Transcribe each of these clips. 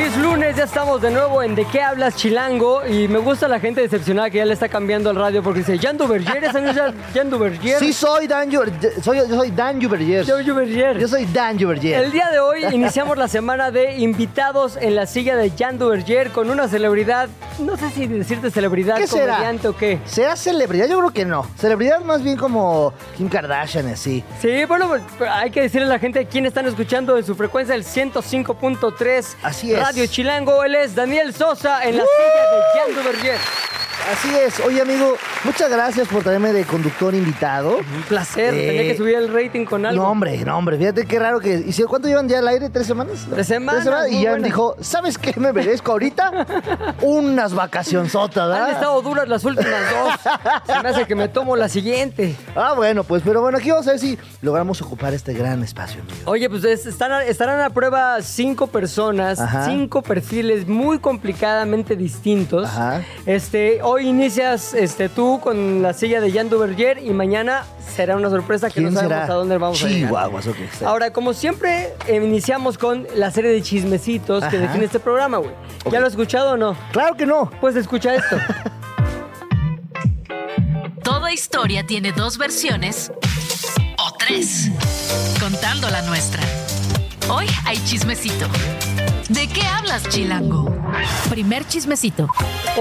Feliz lunes, ya estamos de nuevo en De qué hablas Chilango y me gusta la gente decepcionada que ya le está cambiando el radio porque dice Jan Duvergier, es Jan Duvergier. Sí, soy Dan soy, yo soy Dan Duvergier. Yo soy Dan Juberger. El día de hoy iniciamos la semana de invitados en la silla de Jan Duvergier con una celebridad, no sé si decirte celebridad, ¿Qué será? comediante o qué. ¿Será celebridad? Yo creo que no. Celebridad más bien como Kim Kardashian, así. Sí, bueno, hay que decirle a la gente quién están escuchando en su frecuencia el 105.3 Así es. Radio Chilango. Él es Daniel Sosa en la silla de Jan Duvergier. Así es. Oye, amigo, muchas gracias por traerme de conductor invitado. Un placer, Eh, tenía que subir el rating con algo. No, hombre, no, hombre. Fíjate qué raro que... ¿Y cuánto llevan ya al aire? ¿Tres semanas? Tres semanas, Y muy ya buenas. dijo, ¿sabes qué me merezco ahorita? Unas vacacionzotas, Han ¿verdad? estado duras las últimas dos. Se me hace que me tomo la siguiente. Ah, bueno, pues, pero bueno, aquí vamos a ver si logramos ocupar este gran espacio, amigo. Oye, pues es- están a- estarán a prueba cinco personas, Ajá. cinco perfiles muy complicadamente distintos. Ajá. Este, hoy inicias este, tú con la silla de Jan Duvergier y mañana será una sorpresa que no ¿Quién sabemos será? a dónde vamos a llegar. Chihuahuas, ok. está. Ahora, como siempre, eh, iniciamos con la serie de chismecitos que define este programa, güey. ¿Ya lo has escuchado o no? Claro que no. Pues escucha esto. Toda historia tiene dos versiones o tres, contando la nuestra. Hoy hay chismecito. ¿De qué hablas, Chilango? Primer chismecito.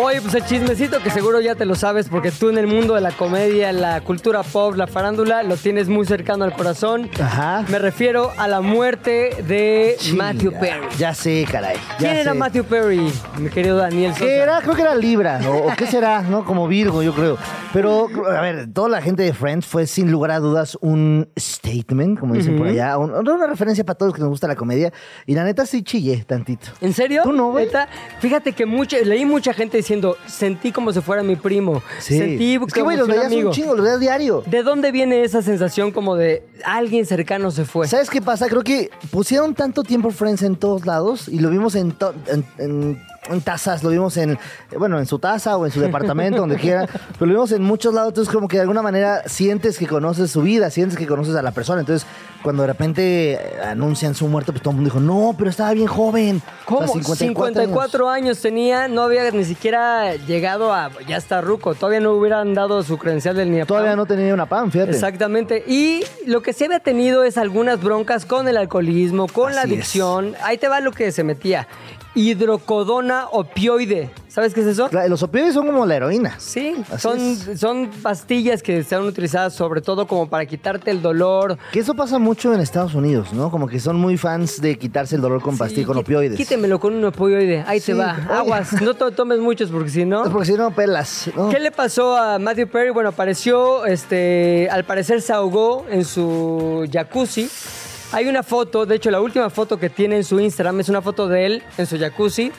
Oye, pues el chismecito que seguro ya te lo sabes porque tú en el mundo de la comedia, la cultura pop, la farándula, lo tienes muy cercano al corazón. Ajá. Me refiero a la muerte de. Matthew Perry. Ya sé, caray. ya ¿Quién era. Matthew Perry, mi querido Daniel Sosa? ¿Qué era? Creo que era Libra, o, o qué será, ¿no? Como Virgo, yo creo. Pero, a ver, toda la gente de Friends fue sin lugar a dudas un statement, como dicen por allá, un- una referencia para todos los que nos gusta la comedia. Y la neta sí chillé tantito. ¿En serio? ¿Tú no, güey? Neta, Fíjate que mucha, leí mucha gente diciendo, sentí como si fuera mi primo. Sí. Sentí es que, güey, los veías un chingo, los veías diario. ¿De dónde viene esa sensación como de alguien cercano se fue? ¿Sabes qué pasa? Creo que pusieron tanto tiempo Friends en todos lados y lo vimos en, en, en- en tazas, lo vimos en, bueno, en su taza o en su departamento, donde quiera, pero lo vimos en muchos lados, entonces como que de alguna manera sientes que conoces su vida, sientes que conoces a la persona, entonces cuando de repente eh, anuncian su muerte, pues todo el mundo dijo, no, pero estaba bien joven. ¿Cómo? O sea, 54, 54 años. años. tenía, no había ni siquiera llegado a, ya está ruco, todavía no hubieran dado su credencial del NIAPAM. Todavía no tenía una pan, fíjate. Exactamente. Y lo que sí había tenido es algunas broncas con el alcoholismo, con la es. adicción. Ahí te va lo que se metía. Hidrocodona opioide. ¿Sabes qué es eso? Los opioides son como la heroína. Sí, Así son, es. son pastillas que se han utilizado sobre todo como para quitarte el dolor. Que eso pasa mucho en Estados Unidos, ¿no? Como que son muy fans de quitarse el dolor con pastillas, con Sí, opioides. Quítemelo con un opioide. Ahí Sí, te va. oye. Aguas. No te tomes muchos porque si no... Porque si no pelas, ¿no? ¿Qué le pasó a Matthew Perry? Bueno, apareció, este, al parecer se ahogó en su jacuzzi. Hay una foto, de hecho la última foto que tiene en su Instagram es una foto de él en su jacuzzi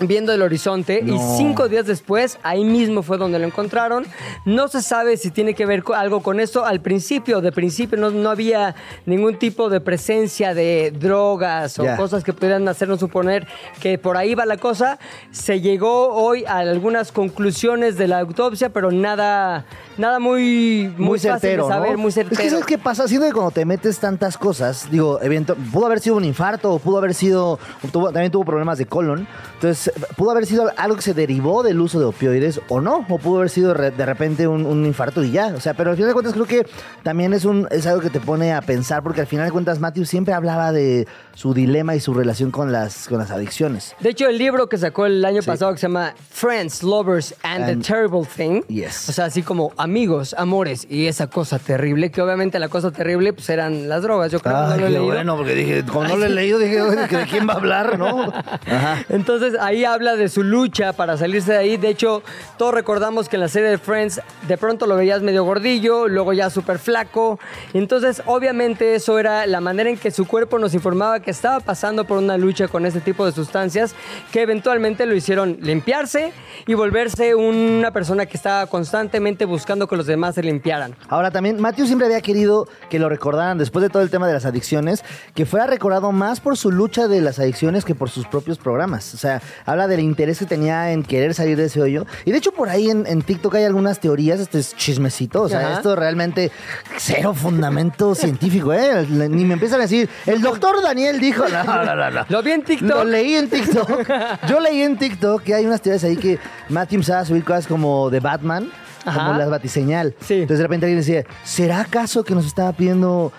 viendo el horizonte y cinco días después ahí mismo fue donde lo encontraron. No se sabe si tiene que ver algo con esto. Al principio, de principio no, no había ningún tipo de presencia de drogas o cosas que pudieran hacernos suponer que por ahí va la cosa. Se llegó hoy a algunas conclusiones de la autopsia, pero nada, nada muy, muy, muy fácil de certero, saber, ¿no? muy certero. Es que ¿sabes qué pasa? Siento que cuando te metes tantas cosas, digo, evento, pudo haber sido un infarto, o pudo haber sido, tuvo- también tuvo problemas de colon, entonces pudo haber sido algo que se derivó del uso de opioides o no, o pudo haber sido de repente un, un infarto y ya, o sea, pero al final de cuentas creo que también es, un, es algo que te pone a pensar, porque al final de cuentas Matthew siempre hablaba de su dilema y su relación con las, con las adicciones. De hecho, el libro que sacó el año Sí. pasado que se llama Friends, Lovers and, And- the Terrible Thing. Yes. O sea, así como amigos, amores y esa cosa terrible, que obviamente la cosa terrible pues eran las drogas. Yo creo que no lo he leído. porque dije, cuando lo he leído, dije, "Oye, ¿de quién va a hablar, no? Ajá. Entonces ahí habla de su lucha para salirse de ahí. De hecho, todos recordamos que en la serie de Friends de pronto lo veías medio gordillo, luego ya súper flaco. Entonces, obviamente, eso era la manera en que su cuerpo nos informaba que estaba pasando por una lucha con ese tipo de sustancias que eventualmente lo hicieron limpiarse y volverse una persona que estaba constantemente buscando que los demás se limpiaran. Ahora también, Matthew siempre había querido que lo recordaran después de todo el tema de las adicciones, que fuera recordado más por su lucha de las adicciones que por sus propios programas. O sea, habla del interés que tenía en querer salir de ese hoyo. Y de hecho, por ahí en, en TikTok hay algunas teorías, este es chismecito. O sea, Ajá. esto realmente cero fundamento científico, ¿eh? Ni me empiezan a decir, el doctor Daniel dijo, no, no, no, no. Lo vi en TikTok. Lo leí en TikTok. Yo leí en TikTok que hay unas teorías ahí que Matthew empezaba a subir cosas como de Batman, Ajá. como las batiseñal. Sí. Entonces de repente alguien decía, ¿será acaso que nos estaba pidiendo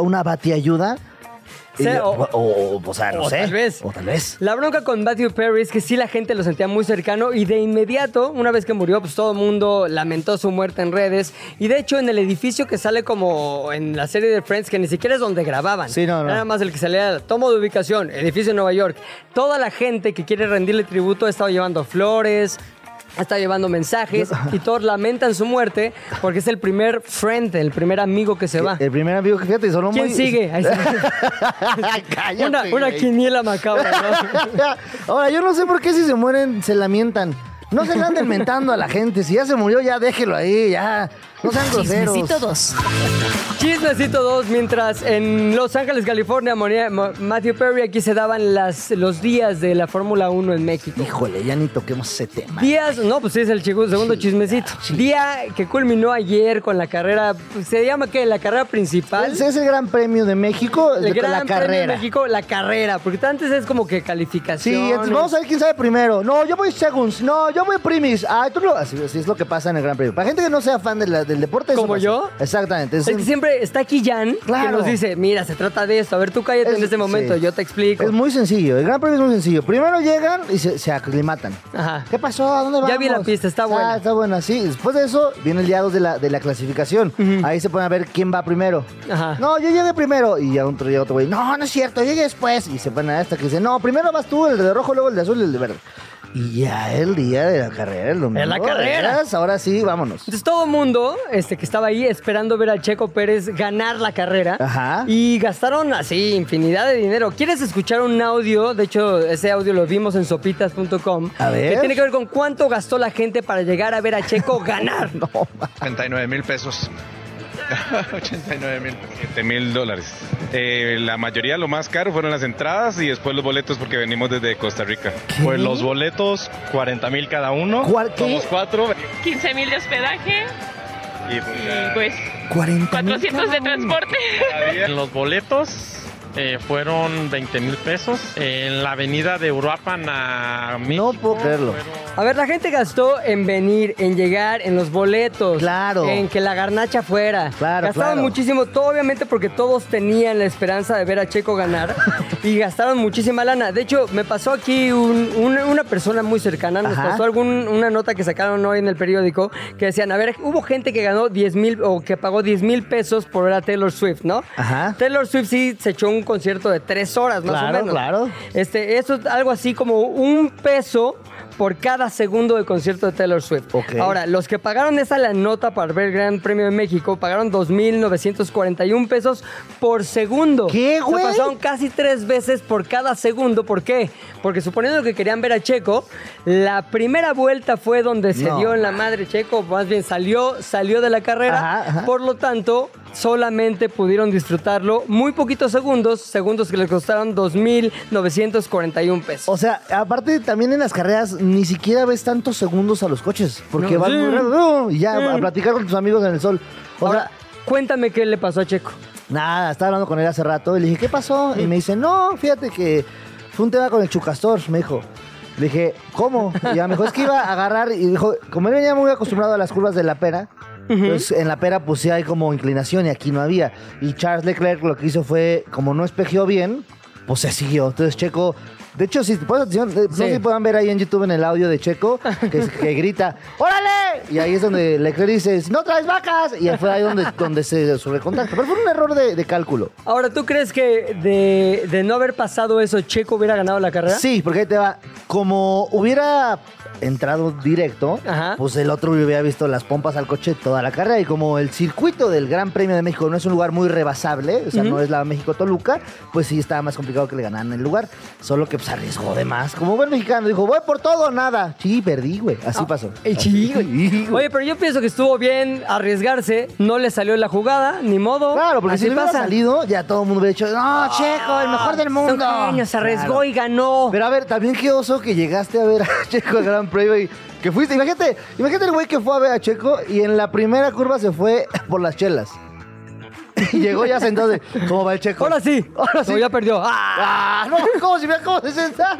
una batiayuda? O- o, sea, no o sé. tal vez. O tal vez. La bronca con Matthew Perry es que sí la gente lo sentía muy cercano y de inmediato, una vez que murió, pues todo el mundo lamentó su muerte en redes. Y de hecho, en el edificio que sale como en la serie de Friends, que ni siquiera es donde grababan. Sí, no, no. Nada más el que salía, tomo de ubicación, edificio en Nueva York. Toda la gente que quiere rendirle tributo ha estado llevando flores. Estado llevando mensajes y todos lamentan su muerte porque es el primer friend, el primer amigo que se va. El primer amigo que fíjate, sonó ¿Quién muy... sigue? Ahí está. Cállate, una, una quiniela macabra, ¿no? Ahora, yo no sé por qué si se mueren se lamentan. No se anden mentando a la gente. Si ya se murió, ya déjelo ahí, ya. No sean groseros. Chismecito 2. Chismecito 2, mientras en Los Ángeles, California, moría Ma- Matthew Perry, aquí se daban las, los días de la Fórmula 1 en México. Híjole, ya ni toquemos ese tema. Días, no, pues sí, es el chico- segundo chismecito. Día que culminó ayer con la carrera, pues, se llama ¿qué? La carrera principal. Ese es el Gran Premio de México, el de- Gran la Premio de carrera. México, la carrera, porque antes es como que calificación. Sí, entonces vamos a ver quién sabe primero. No, yo voy segunds. No, yo voy primis. Ah, tú lo... Así, así es lo que pasa en el Gran Premio. Para gente que no sea fan de la- del deporte... eso ¿Como yo? Exactamente. Es, Es que siempre está aquí Jan, que Claro. nos dice, mira, se trata de esto, a ver, tú cállate Es- en este momento, sí. yo te explico. es muy sencillo. El Gran Premio es muy sencillo. Primero llegan y se, se aclimatan. Ajá. ¿Qué pasó? ¿A dónde vamos? Ya vi la pista, está buena. Ah, está buena, sí. Después de eso, viene el día 2 de la, de la clasificación. Ahí se ponen a ver quién va primero. Ajá. No, yo llegué primero. Y ya otro llega otro güey. No, no es cierto, yo llegué después. Y se ponen a esta que dice, no, primero vas tú, el de rojo, luego el de azul y el de verde. Y ya el día de la carrera, el domingo. En la carrera. Ahora sí, vámonos. Entonces todo el mundo este, que estaba ahí esperando ver a Checo Pérez ganar la carrera. Ajá. Y gastaron así infinidad de dinero. ¿Quieres escuchar un audio? De hecho, ese audio lo vimos en sopitas.com. A ver. Que tiene que ver con cuánto gastó la gente para llegar a ver a Checo ganar. 89 mil pesos. 89 mil. 7 mil dólares. Eh, la mayoría, lo más caro, fueron las entradas y después los boletos porque venimos desde Costa Rica. Pues los boletos, 40 mil cada uno. ¿Cuál- qué? Somos cuatro. 15 mil de hospedaje Y pues, y pues 40 400 de transporte. en los boletos eh, fueron 20 mil pesos. En la avenida de Uruapan a México. puedo creerlo. fueron- A ver, la gente gastó en venir, en llegar, en los boletos. Claro. En que la garnacha fuera. Claro, Gastaron claro. muchísimo, todo obviamente porque todos tenían la esperanza de ver a Checo ganar. y gastaron muchísima lana. De hecho, me pasó aquí un- un- una persona muy cercana. Nos Ajá. pasó algún, una nota que sacaron hoy en el periódico que decían, a ver, hubo gente que ganó 10 mil o que pagó 10 mil pesos por ver a Taylor Swift, ¿no? Ajá. Taylor Swift sí se echó un concierto de tres horas, más Claro, o menos. claro. Este, eso es algo así como un peso por cada segundo de concierto de Taylor Swift. Ok. Ahora, los que pagaron esa la nota para ver el Gran Premio de México pagaron 2.941 pesos por segundo. ¿Qué, güey? pasaron casi tres veces por cada segundo. ¿Por qué? Porque suponiendo que querían ver a Checo, la primera vuelta fue donde se No. dio en la madre Checo, más bien salió, salió de la carrera. Ajá, ajá. Por lo tanto, solamente pudieron disfrutarlo muy poquitos segundos, segundos que les costaron 2.941 pesos. O sea, aparte también en las carreras ni siquiera ves tantos segundos a los coches. Porque No, van sí. muy rápido, y ya Sí. a platicar con tus amigos en el sol. O Ahora, sea, cuéntame qué le pasó a Checo. nada, estaba hablando con él hace rato y le dije, ¿qué pasó? Y me dice, no, fíjate que fue un tema con el chucastor, me dijo. Le dije, ¿cómo? Y ya me dijo, es que iba a agarrar y dijo, como él venía muy acostumbrado a las curvas de la pera, pues en la pera pues sí hay como inclinación y aquí no había. Y Charles Leclerc lo que hizo fue, como no espejeó bien, pues se siguió. Entonces Checo, de hecho, si puedes atención, eh, no sé si puedan ver ahí en YouTube en el audio de Checo, que, que grita, ¡Órale! Y ahí es donde Leclerc dice, "Si no traes vacas. Y ahí fue ahí donde, donde se sobrecontacta. Pero fue un error de, de cálculo. Ahora, ¿tú crees que de, de no haber pasado eso, Checo hubiera ganado la carrera? Sí, porque ahí te va. como hubiera entrado directo, Ajá. pues el otro hubiera visto las pompas al coche toda la carrera. Y como el circuito del Gran Premio de México no es un lugar muy rebasable, o sea, no es la México-Toluca, pues sí estaba más complicado que le ganaran el lugar. Solo que pues arriesgó de más. Como buen mexicano, dijo, voy por todo o nada. Sí, perdí, güey. Así pasó. El chico. sí, güey. Oye, pero yo pienso que estuvo bien arriesgarse. No le salió la jugada, ni modo. Claro, porque Así si le hubiera salido, ya todo el mundo hubiera dicho, no, Checo, el mejor del mundo. Son genios, se arriesgó Claro. y ganó. Pero a ver, también qué oso que llegaste a ver a Checo el Gran Premio y que fuiste. Imagínate, imagínate el güey que fue a ver a Checo y en la primera curva se fue por las chelas. Y llegó ya sentado de, ¿cómo va el Checo? Ahora sí. Ahora sí. No, ya perdió. ¡Ah! Ah, no, ¿cómo si me acabo de sentar?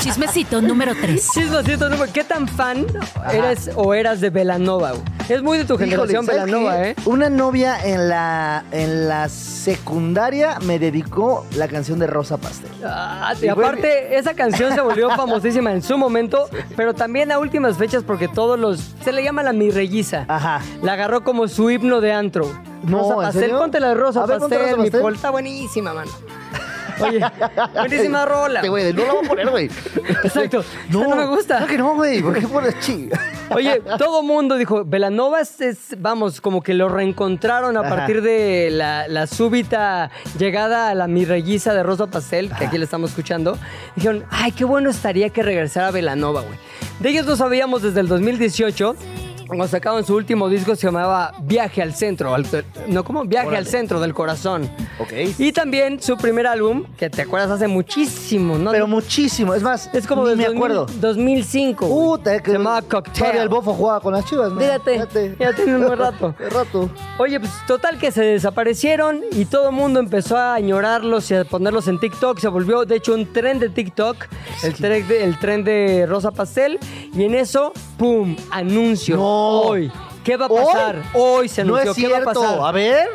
Chismecito número 3. Chismecito, número- ¿qué tan fan eres o eras de Belanova? Es muy de tu generación Híjole, ¿sabes Belanova? ¿eh? Una novia en la, en la secundaria me dedicó la canción de Rosa Pastel. Ah, y Y aparte, esa canción se volvió famosísima en su momento, pero también a últimas fechas porque todos los... Se le llama la mirrelliza. Ajá. La agarró como su himno de antro. No, Rosa ¿en Pastel, ponte la de Rosa A ver, Pastel, Rosa mi Pastel. Está buenísima, mano. Oye, buenísima rola. Este güey, no la voy a poner, güey. Exacto. No, no me gusta. Claro que no, güey. ¿Por qué pones chi? Oye, todo mundo dijo, Belanova es, es- vamos, como que lo reencontraron a Ajá. partir de la, la súbita llegada a la mirrelliza de Rosa Pastel, que aquí le estamos escuchando. Dijeron, ay, qué bueno estaría que regresara Belanova, güey. De ellos lo sabíamos desde el 2018. Cuando sacaban su último disco se llamaba Viaje al Centro. al- no, ¿cómo? Viaje al. Centro del Corazón. Ok. Y también su primer álbum, que te acuerdas hace muchísimo, ¿no? Pero muchísimo. Es más, es como ni me 2000 acuerdo. 2005. güey. Puta, que se llamaba Todavía Cocktail. el bofo jugaba con las chivas, ¿no? Fíjate, ya tiene un buen rato. Rato. Oye, pues total que se desaparecieron y todo el mundo empezó a añorarlos y a ponerlos en TikTok. Se volvió, de hecho, un tren de TikTok, el tren de, el tren de Rosa Pastel. Y en eso, ¡pum! Anuncio. No. Hoy. ¿Qué va a pasar? Hoy, se No anunció. es ¿Qué va a cierto. pasar? A ver.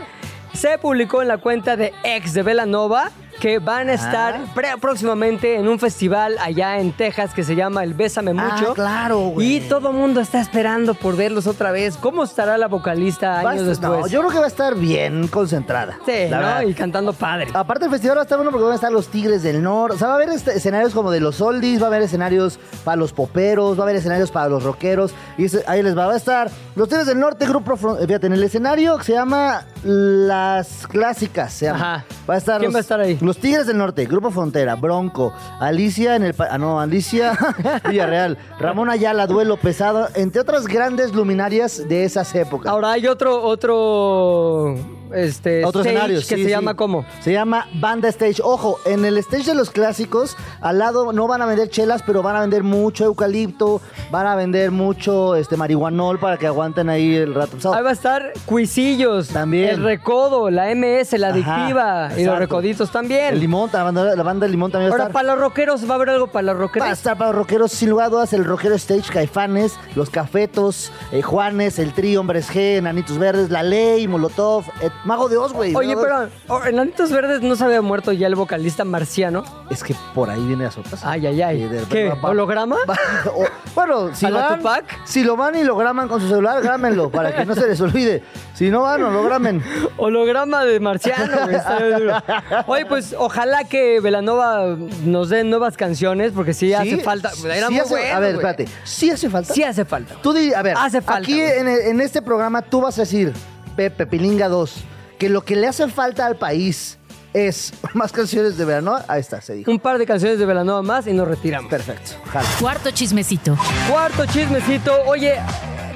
Se publicó en la cuenta de ex de Belanova que van a estar Ah. próximamente en un festival allá en Texas que se llama el Bésame Mucho. Ah, claro, güey. Y todo el mundo está esperando por verlos otra vez. ¿Cómo estará la vocalista a años después? No, yo creo que va a estar bien concentrada. Sí, la ¿no? verdad. Y cantando padre. Aparte el festival va a estar bueno porque van a estar los Tigres del Norte. O sea, va a haber este- escenarios como de los oldies, va a haber escenarios para los poperos, va a haber escenarios para los rockeros. Y ahí les va, va a estar los Tigres del Norte, grupo, eh, fíjate, en el escenario que se llama Las Clásicas. Se llama. Ajá. Va a estar ¿Quién los, va a estar ahí? Los Tigres del Norte, Grupo Frontera, Bronco, Alicia en el... Ah, no, Alicia Villarreal, Ramón Ayala, Duelo Pesado, entre otras grandes luminarias de esas épocas. Ahora hay otro, otro, este, Otro stage escenario, que sí, se sí. llama ¿cómo? Se llama Banda Stage. Ojo, en el stage de los clásicos, al lado no van a vender chelas, pero van a vender mucho eucalipto, van a vender mucho este marihuanol para que aguanten ahí el rato. Ahí va a estar Cuisillos, También. el Recodo, la MS, la Ajá, Adictiva y los. Recoditos también. El limón, la banda, la banda Limón también va a Ahora, estar. para los rockeros, ¿va a haber algo para los Va a rockeros? estar para los rockeros, sin lugar a dudas, el rockero stage, Caifanes, los Cafetos, eh, Juanes, el Trío, Hombres G, Nanitos Verdes, La Ley, Molotov, eh, Mago de Oz, güey. Oye, pero oh, en Anitos Verdes no se había muerto ya el vocalista marciano. Es que por ahí viene a sorpresa. Ay, ay, ay. ¿Qué? va- va- ¿Holograma? va- o- bueno, si ¿A la van, Tupac? si lo van y lo graban con su celular, grámenlo para que no se les olvide. Si no van, no lo gramen. Holograma de marciano, güey. Oye, pues ojalá que Velanova nos dé nuevas canciones, porque sí, hace falta. Era sí muy hace- bueno, a ver, espérate. ¿Sí hace falta? Sí hace falta. Tú di, a ver, Hace falta, aquí en, en este programa tú vas a decir, Pepe Pilinga 2, que lo que le hace falta al país es más canciones de verano. Ahí está, se dijo. Un par de canciones de Velanova más y nos retiramos. Perfecto. Jala. Cuarto chismecito. Cuarto chismecito. Oye,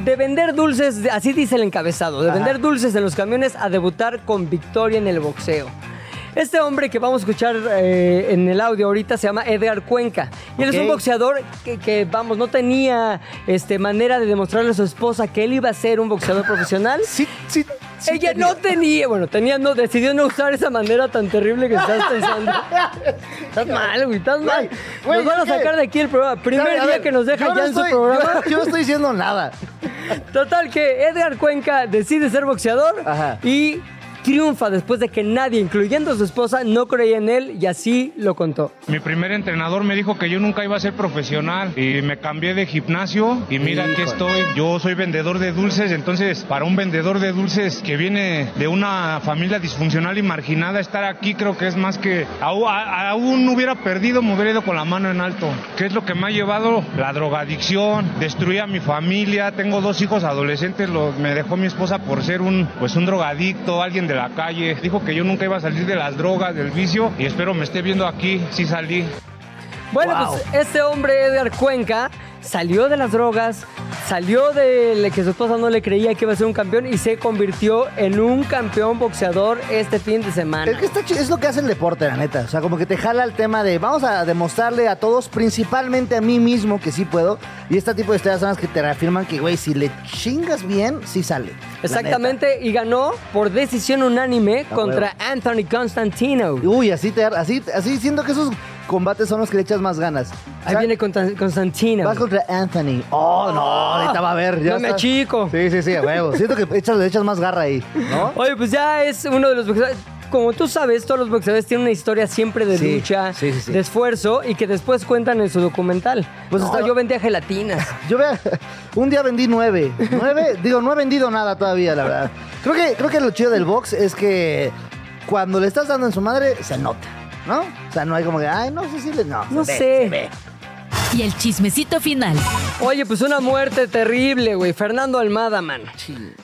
de vender dulces, de- así dice el encabezado, de Ajá. vender dulces en los camiones a debutar con victoria en el boxeo. Este hombre que vamos a escuchar eh, en el audio ahorita se llama Edgar Cuenca. Y él es un boxeador que, que, vamos, no tenía este, manera de demostrarle a su esposa que él iba a ser un boxeador profesional. Sí, sí. Sí Ella tenía. no tenía, bueno, tenía, no, decidió no usar esa manera tan terrible que estás pensando. estás mal, güey, estás mal. Güey, nos van a que- sacar de aquí el programa. Primer ver, día que nos deja ya no en su programa. Yo, yo no estoy diciendo nada. Total que Edgar Cuenca decide ser boxeador Ajá. y triunfa después de que nadie, incluyendo su esposa, no creía en él y así lo contó. Mi primer entrenador me dijo que yo nunca iba a ser profesional y me cambié de gimnasio y mira aquí estoy. Yo soy vendedor de dulces, entonces para un vendedor de dulces que viene de una familia disfuncional y marginada, estar aquí creo que es más que aún hubiera perdido, me hubiera ido con la mano en alto. ¿Qué es lo que me ha llevado? La drogadicción, destruí a mi familia, tengo dos hijos adolescentes, lo- me dejó mi esposa por ser un, pues un drogadicto, alguien de la calle. Dijo que yo nunca iba a salir de las drogas, del vicio y espero me esté viendo aquí, sí salí. Bueno, pues este hombre, Edgar Cuenca, salió de las drogas, salió de que su esposa no le creía que iba a ser un campeón y se convirtió en un campeón boxeador este fin de semana. Es que está es lo que hace el deporte, la neta. O sea, como que te jala el tema de vamos a demostrarle a todos, principalmente a mí mismo, que sí puedo. Y este tipo de historias son las que te reafirman que, güey, si le chingas bien, sí sale. Exactamente, y ganó por decisión unánime contra Anthony Constantino. Uy, así te así, así siento que esos combates son los que le echas más ganas. Ahí viene Constantino. Vas contra Anthony. Oh, no, ahorita va a ver. Ya No me está. achico. Sí, sí, sí, a huevo. Siento que echas, le echas más garra ahí, ¿no? Oye, pues ya es uno de los boxeadores. Como tú sabes, todos los boxeadores tienen una historia siempre de Sí, lucha, sí, sí, sí. de esfuerzo y que después cuentan en su documental. Pues Pues está- yo vendía gelatinas. Yo vea, un día vendí nueve. Nueve, digo, no he vendido nada todavía, la verdad. Creo que, creo que lo chido del box es que cuando le estás dando en su madre, se nota, ¿no? O sea, no hay como que, ay, no sé si le. No, No se ve, sé. se ve. Y el chismecito final. Oye, pues una muerte terrible, güey. Fernando Almada, man.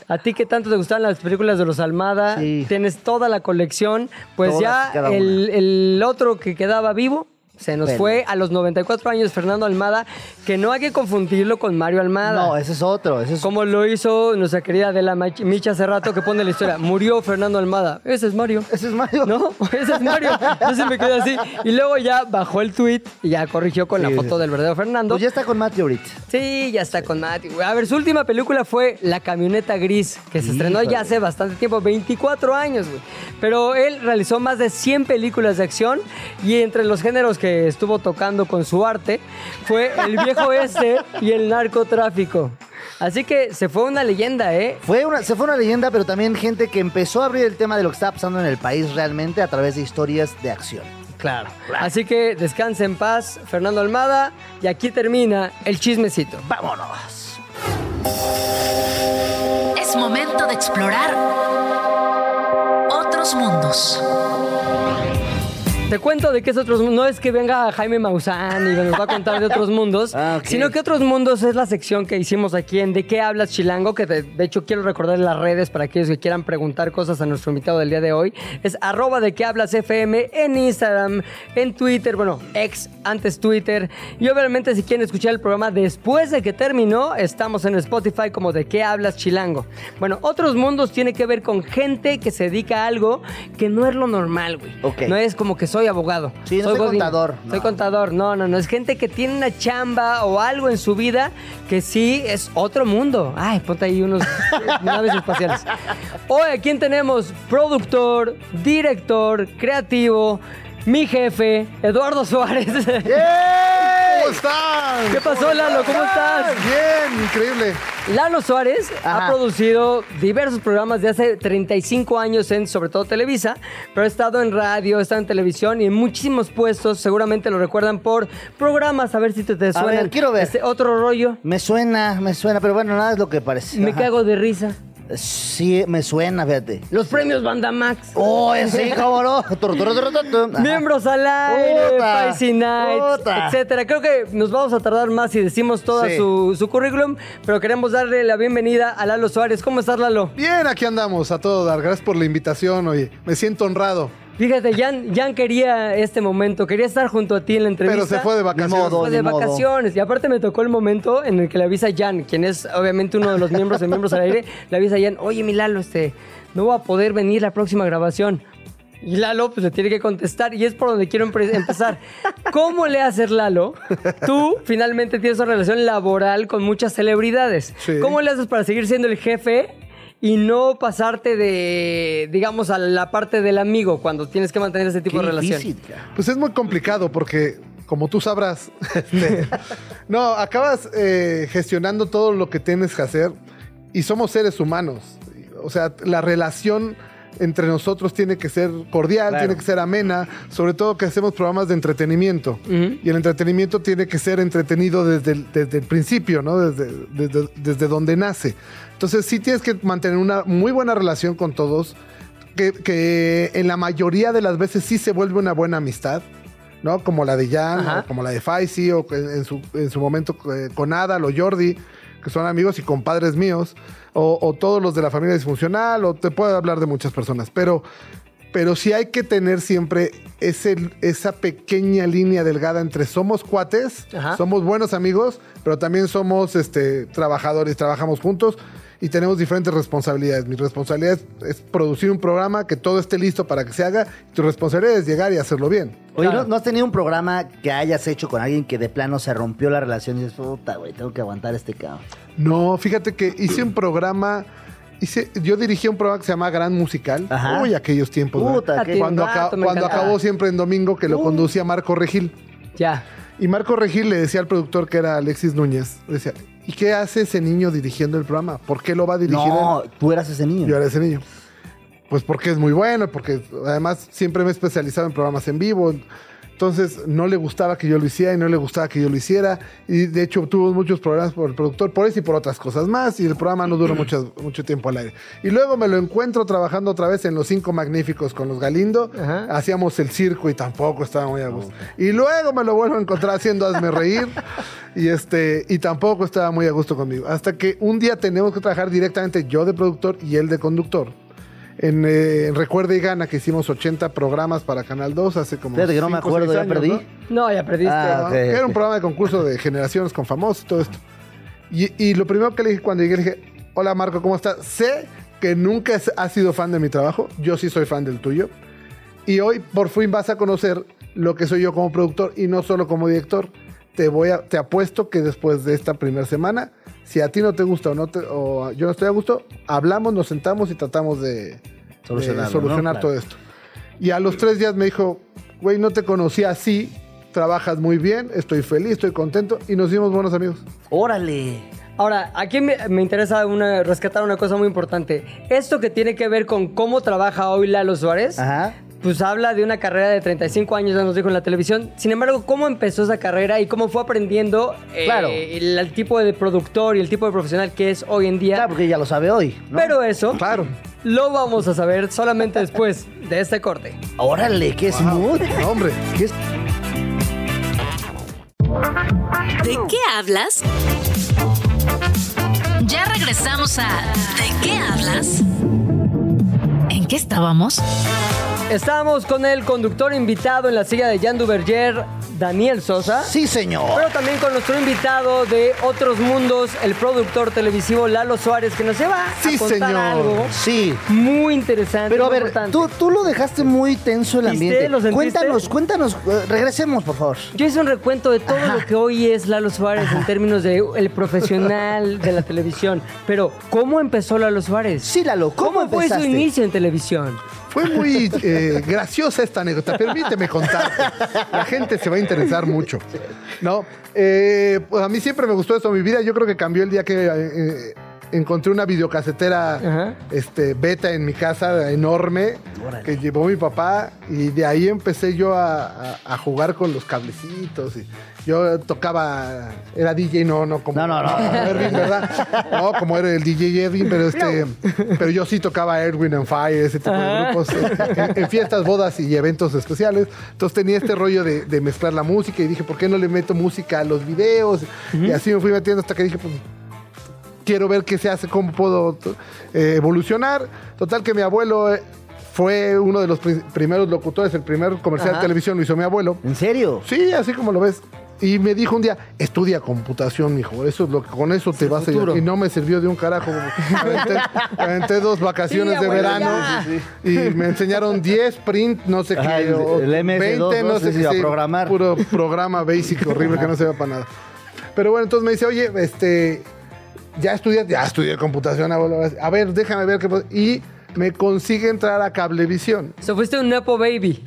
A ti que tanto te gustan las películas de los Almada, Sí. tienes toda la colección. Pues Todas, ya cada una. el, el otro que quedaba vivo se nos Bueno. fue a los 94 años Fernando Almada, que no hay que confundirlo con Mario Almada. No, ese es otro. Ese es Como lo hizo nuestra querida Adela Micha hace rato que pone la historia. Murió Fernando Almada. Ese es Mario. Ese es Mario. ¿No? Ese es Mario. Yo se me quedé así. Y luego ya bajó el tweet y ya corrigió con la Sí, foto sí. del verdadero Fernando. Pues ya está con Matthew ahorita. Sí, ya está con Mati. güey. A ver, su última película fue La camioneta gris, que se estrenó ya hace bastante tiempo, 24 años, güey. Pero él realizó más de 100 películas de acción y entre los géneros que estuvo tocando con su arte fue el viejo este y el narcotráfico. Así que se fue una leyenda, ¿eh? Fue una, se fue una leyenda, pero también gente que empezó a abrir el tema de lo que estaba pasando en el país realmente a través de historias de acción. Claro. Así que descanse en paz, Fernando Almada. Y aquí termina el chismecito. ¡Vámonos! Es momento de explorar otros mundos. Te cuento de qué es otros mundos. No es que venga Jaime Maussan y nos va a contar de otros mundos, Ah, ok. sino que otros mundos es la sección que hicimos aquí en De qué hablas Chilango, que de, de hecho quiero recordar en las redes para aquellos que quieran preguntar cosas a nuestro invitado del día de hoy. Es arroba de qué hablas FM en Instagram, en Twitter, bueno, ex, antes Twitter. Y obviamente si quieren escuchar el programa después de que terminó, estamos en Spotify como de qué hablas Chilango. Bueno, otros mundos tiene que ver con gente que se dedica a algo que no es lo normal, güey. Ok. No es como que soy abogado. Sí, no soy contador, Soy contador. No, no, no. Es gente que tiene una chamba o algo en su vida que sí es otro mundo. Ay, ponte ahí unos eh, naves espaciales. Hoy, ¿a quién tenemos? Productor, director, creativo, mi jefe, Eduardo Suárez. ¿Cómo están? ¿Qué pasó, Lalo? ¿Cómo estás? Bien, increíble. Lalo Suárez Ajá. ha producido diversos programas de hace 35 años en sobre todo Televisa, pero ha estado en radio, ha estado en televisión y en muchísimos puestos. Seguramente lo recuerdan por programas, a ver si te, te suena. ver, quiero ver. Este otro rollo. Me suena, me suena, pero bueno, nada es lo que parece. Me Ajá. cago de risa. Sí, me suena, fíjate. Los premios Bandamax. Oh, sí. Ajá. Miembros al aire, Puta, Spicy Nights, puta. etcétera. Creo que nos vamos a tardar más si decimos toda Sí. su, su currículum, pero queremos darle la bienvenida a Lalo Suárez. ¿Cómo estás, Lalo? Bien, aquí andamos a todo dar. Gracias por la invitación, oye. Me siento honrado. Fíjate, Jan, Jan quería este momento, quería estar junto a ti en la entrevista. Pero se fue de vacaciones. modo. Fue de modo. vacaciones. Y aparte me tocó el momento en el que le avisa Jan, quien es obviamente uno de los miembros de Miembros al Aire, le avisa a Jan, oye, mi Lalo, este, no voy a poder venir la próxima grabación. Y Lalo pues le tiene que contestar y es por donde quiero empezar. ¿Cómo le haces Lalo? Tú finalmente tienes una relación laboral con muchas celebridades. Sí. ¿Cómo le haces para seguir siendo el jefe y no pasarte de, digamos, a la parte del amigo cuando tienes que mantener ese tipo Qué de relación? difícil. Pues es muy complicado porque, como tú sabrás, este, no, acabas eh, gestionando todo lo que tienes que hacer y somos seres humanos. O sea, la relación entre nosotros tiene que ser cordial, Claro. tiene que ser amena, sobre todo que hacemos programas de entretenimiento. Y el entretenimiento tiene que ser entretenido desde el, desde el principio, ¿no? Desde, desde, desde donde nace. Entonces sí tienes que mantener una muy buena relación con todos, que, que en la mayoría de las veces sí se vuelve una buena amistad. ¿no? Como la de Jan, o como la de Faisy, o en su, en su momento eh, con Adal o Jordi, que son amigos y compadres míos, o, o todos los de la familia disfuncional, o te puedo hablar de muchas personas, pero, pero sí hay que tener siempre ese, esa pequeña línea delgada entre somos cuates, Ajá. somos buenos amigos, pero también somos este, trabajadores, trabajamos juntos y tenemos diferentes responsabilidades. Mi responsabilidad es, es producir un programa, que todo esté listo para que se haga, y tu responsabilidad es llegar y hacerlo bien. Oye, Claro. ¿no, no has tenido un programa que hayas hecho con alguien que de plano se rompió la relación y dices, puta, güey, tengo que aguantar este cabrón? No, fíjate que hice un programa. Hice, yo dirigí un programa que se llama Gran Musical. Ajá. Uy, aquellos tiempos. Puta, qué- cuando rato, cuando acabó siempre en domingo, que lo conducía Marco Regil. Ya. Y Marco Regil le decía al productor que era Alexis Núñez, decía, ¿y qué hace ese niño dirigiendo el programa? ¿Por qué lo va a dirigir No, él? tú eras ese niño. Yo era ese niño. Pues porque es muy bueno, porque además siempre me he especializado en programas en vivo. Entonces no le gustaba que yo lo hiciera y no le gustaba que yo lo hiciera. Y de hecho tuvo muchos problemas por el productor, por eso y por otras cosas más. Y el programa no duró mucho, mucho tiempo al aire. Y luego me lo encuentro trabajando otra vez en Los Cinco Magníficos con los Galindo. Ajá. Hacíamos el circo y tampoco estaba muy a gusto. Y luego me lo vuelvo a encontrar haciendo Hazme Reír. Y, este, y tampoco estaba muy a gusto conmigo. Hasta que un día tenemos que trabajar directamente yo de productor y él de conductor. En, eh, en Recuerda y Gana, que hicimos 80 programas para Canal 2 hace como. Fíjate que no me cinco acuerdo, seis ya años, perdí. ¿no? No, ya perdiste. Ah, ¿no? ok, Que Era un programa de concurso de generaciones con famosos y todo esto. Y, y lo primero que le dije cuando llegué, le dije: Hola Marco, ¿cómo estás? Sé que nunca has- has sido fan de mi trabajo. Yo sí soy fan del tuyo. Y hoy por fin vas a conocer lo que soy yo como productor y no solo como director. Te voy a, te apuesto que después de esta primera semana, si a ti no te gusta o no te, o yo no estoy a gusto, hablamos, nos sentamos y tratamos de Solucionarlo, de solucionar ¿no? todo esto. Y a los tres días me dijo, güey, no te conocía así, trabajas muy bien, estoy feliz, estoy contento y nos hicimos buenos amigos. Órale. Ahora, aquí me, me interesa una- rescatar una cosa muy importante. Esto que tiene que ver con cómo trabaja hoy Lalo Suárez, Ajá. Pues habla de una carrera de 35 años, ya nos dijo en la televisión. Sin embargo, ¿cómo empezó esa carrera y cómo fue aprendiendo eh, Claro. el, el tipo de productor y el tipo de profesional que es hoy en día? Claro, porque ya lo sabe hoy, ¿no? Pero eso Claro. lo vamos a saber solamente después de este corte. Órale, qué smooth. No, hombre. ¿Qué es? ¿De qué hablas? Ya regresamos a ¿De qué hablas? ¿En qué estábamos? Estamos con el conductor invitado en la silla de Jan Duverger, Daniel Sosa. Sí, señor. Pero también con nuestro invitado de Otros Mundos, el productor televisivo Lalo Suárez, que nos lleva Sí, a contar señor. algo Sí. muy interesante. Pero a ver, tú, tú lo dejaste muy tenso el ambiente. ¿Lo? Cuéntanos, cuéntanos. eh, regresemos, por favor. Yo hice un recuento de todo lo que hoy es Lalo Suárez en términos de el profesional de la televisión. Pero, ¿cómo empezó Lalo Suárez? Sí, Lalo, ¿cómo, ¿Cómo, fue su empezaste? inicio en televisión? Fue muy eh, graciosa esta anécdota. Permíteme contar. La gente se va a interesar mucho. No, eh, pues a mí siempre me gustó esto. Mi vida yo creo que cambió el día que eh, encontré una videocasetera Ajá. este, beta en mi casa enorme que llevó mi papá y de ahí empecé yo a, a- a jugar con los cablecitos y yo tocaba, era DJ, no, no como No, no, no. Erwin, ¿verdad? No, como era el DJ Erwin, pero este, pero yo sí tocaba Erwin and Fire, ese tipo de grupos, en, en fiestas, bodas y eventos especiales. Entonces tenía este rollo de, de mezclar la música y dije, ¿por qué no le meto música a los videos? Y así me fui metiendo hasta que dije, pues quiero ver qué se hace, cómo puedo eh, evolucionar. Total que mi abuelo eh, fue uno de los pri- primeros locutores, el primer comercial Ajá. de televisión lo hizo mi abuelo. ¿En serio? Sí, así como lo ves. Y me dijo un día, estudia computación, mijo. Eso es lo que con eso te vas a ir. Y no me sirvió de un carajo. Aventé, dos vacaciones Sí, de verano y me enseñaron 10 print, no sé Ajá, qué. el- o el MS2, no no sé qué. programar. Puro programa basic horrible que no se va para nada. Pero bueno, entonces me dice, oye, este, ya estudié, ya estudié computación, abuelo. A ver, déjame ver qué puedo-". Y me consigue entrar a Cablevisión. O sea, fuiste un Nepo Baby.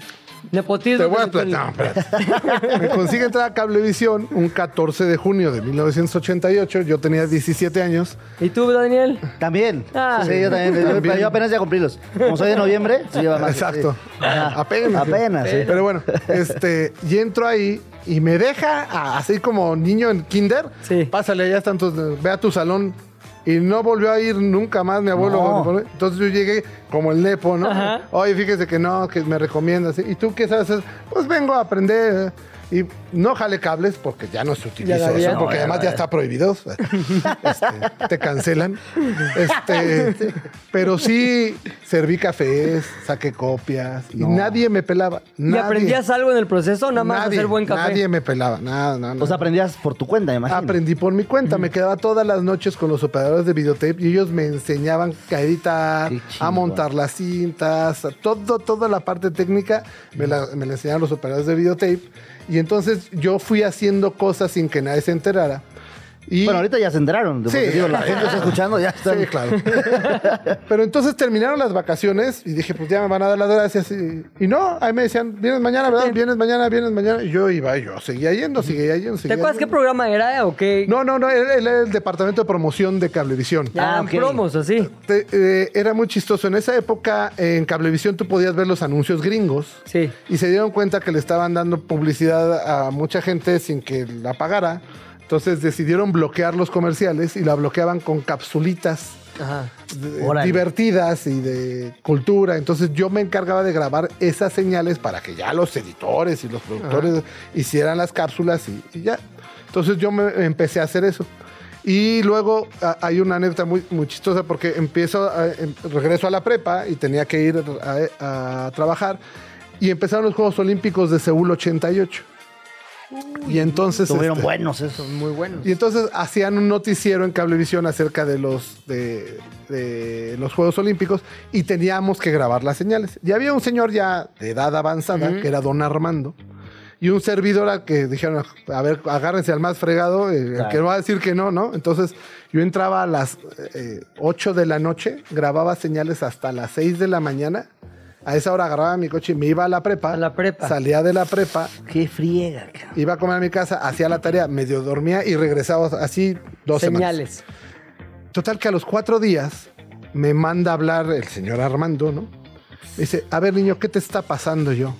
Nepotismo. Te voy a no, espérate. Me consigue entrar a Cablevisión un 14 de junio de 1988. Yo tenía 17 años. ¿Y tú, Daniel? También. Ah. sí, yo también. Yo, También. yo apenas ya cumplílos. Como soy de noviembre, sí lleva más. Exacto. sí. Ajá. Apenas. Apenas, sí. Pero bueno, este, y entro ahí y me deja así como niño en kinder. Sí. Pásale, allá están tus, ve a tu salón. Y no volvió a ir nunca más mi abuelo. No. Entonces yo llegué como el nepo, ¿no? Ajá. Oye, fíjese que no, que me recomiendas. ¿Y tú qué sabes? Pues vengo a aprender. Y no jale cables porque ya no se utiliza no eso, porque ya además ya está prohibido. Este, te cancelan. Este, pero sí serví cafés, saqué copias y nadie me pelaba. ¿Y Nadie, aprendías algo en el proceso? Nada más nadie, hacer buen café. Nadie me pelaba. Nada, nada, O sea, aprendías por tu cuenta, imagino. Aprendí por mi cuenta. Me quedaba todas las noches con los operadores de videotape y ellos me enseñaban a editar, a montar las cintas, todo, toda la parte técnica me la, me la enseñaban los operadores de videotape. Y entonces yo fui haciendo cosas sin que nadie se enterara. Y Bueno, ahorita ya se enteraron. Sí. digo, la gente está escuchando, ya están. Sí, claro. Pero entonces terminaron las vacaciones y dije, pues ya me van a dar las gracias. Y, y no, ahí me decían, vienes mañana, ¿verdad? Vienes mañana, vienes mañana. Y yo iba, yo seguía yendo, seguía yendo, ¿Te seguía acuerdas qué programa era o qué? No, no, no, él, él era el departamento de promoción de Cablevisión. Ya Ah, eran ok. promos así. Te- eh, era muy chistoso. En esa época, en Cablevisión, tú podías ver los anuncios gringos. Sí. Y se dieron cuenta que le estaban dando publicidad a mucha gente sin que la pagara. Entonces decidieron bloquear los comerciales y la bloqueaban con capsulitas Ajá. de- Órale. divertidas y de cultura. Entonces yo me encargaba de grabar esas señales para que ya los editores y los productores hicieran las cápsulas y, y ya. Entonces yo me empecé a hacer eso. Y luego a- hay una anécdota muy, muy chistosa porque empiezo, a- em- regreso a la prepa y tenía que ir a, a trabajar y empezaron los Juegos Olímpicos de Seúl 88. Y entonces... Estuvieron este, buenos esos. Muy buenos. y entonces hacían un noticiero en Cablevisión acerca de los, de, de los Juegos Olímpicos y teníamos que grabar las señales. Y había un señor ya de edad avanzada, que era don Armando, y un servidor al que dijeron, a ver, agárrense al más fregado, eh, el que no va a decir que no, ¿no? Entonces yo entraba a las eh, 8 de la noche, grababa señales hasta las 6 de la mañana. A esa hora agarraba mi coche y me iba a la prepa. A la prepa. Salía de la prepa, Qué friega, cabrón. iba a comer a mi casa, hacía la tarea, medio dormía y regresaba así dos semanas. Señales. Total que a los cuatro días me manda a hablar el señor Armando, ¿no? Me dice, a ver niño, ¿qué te está pasando yo?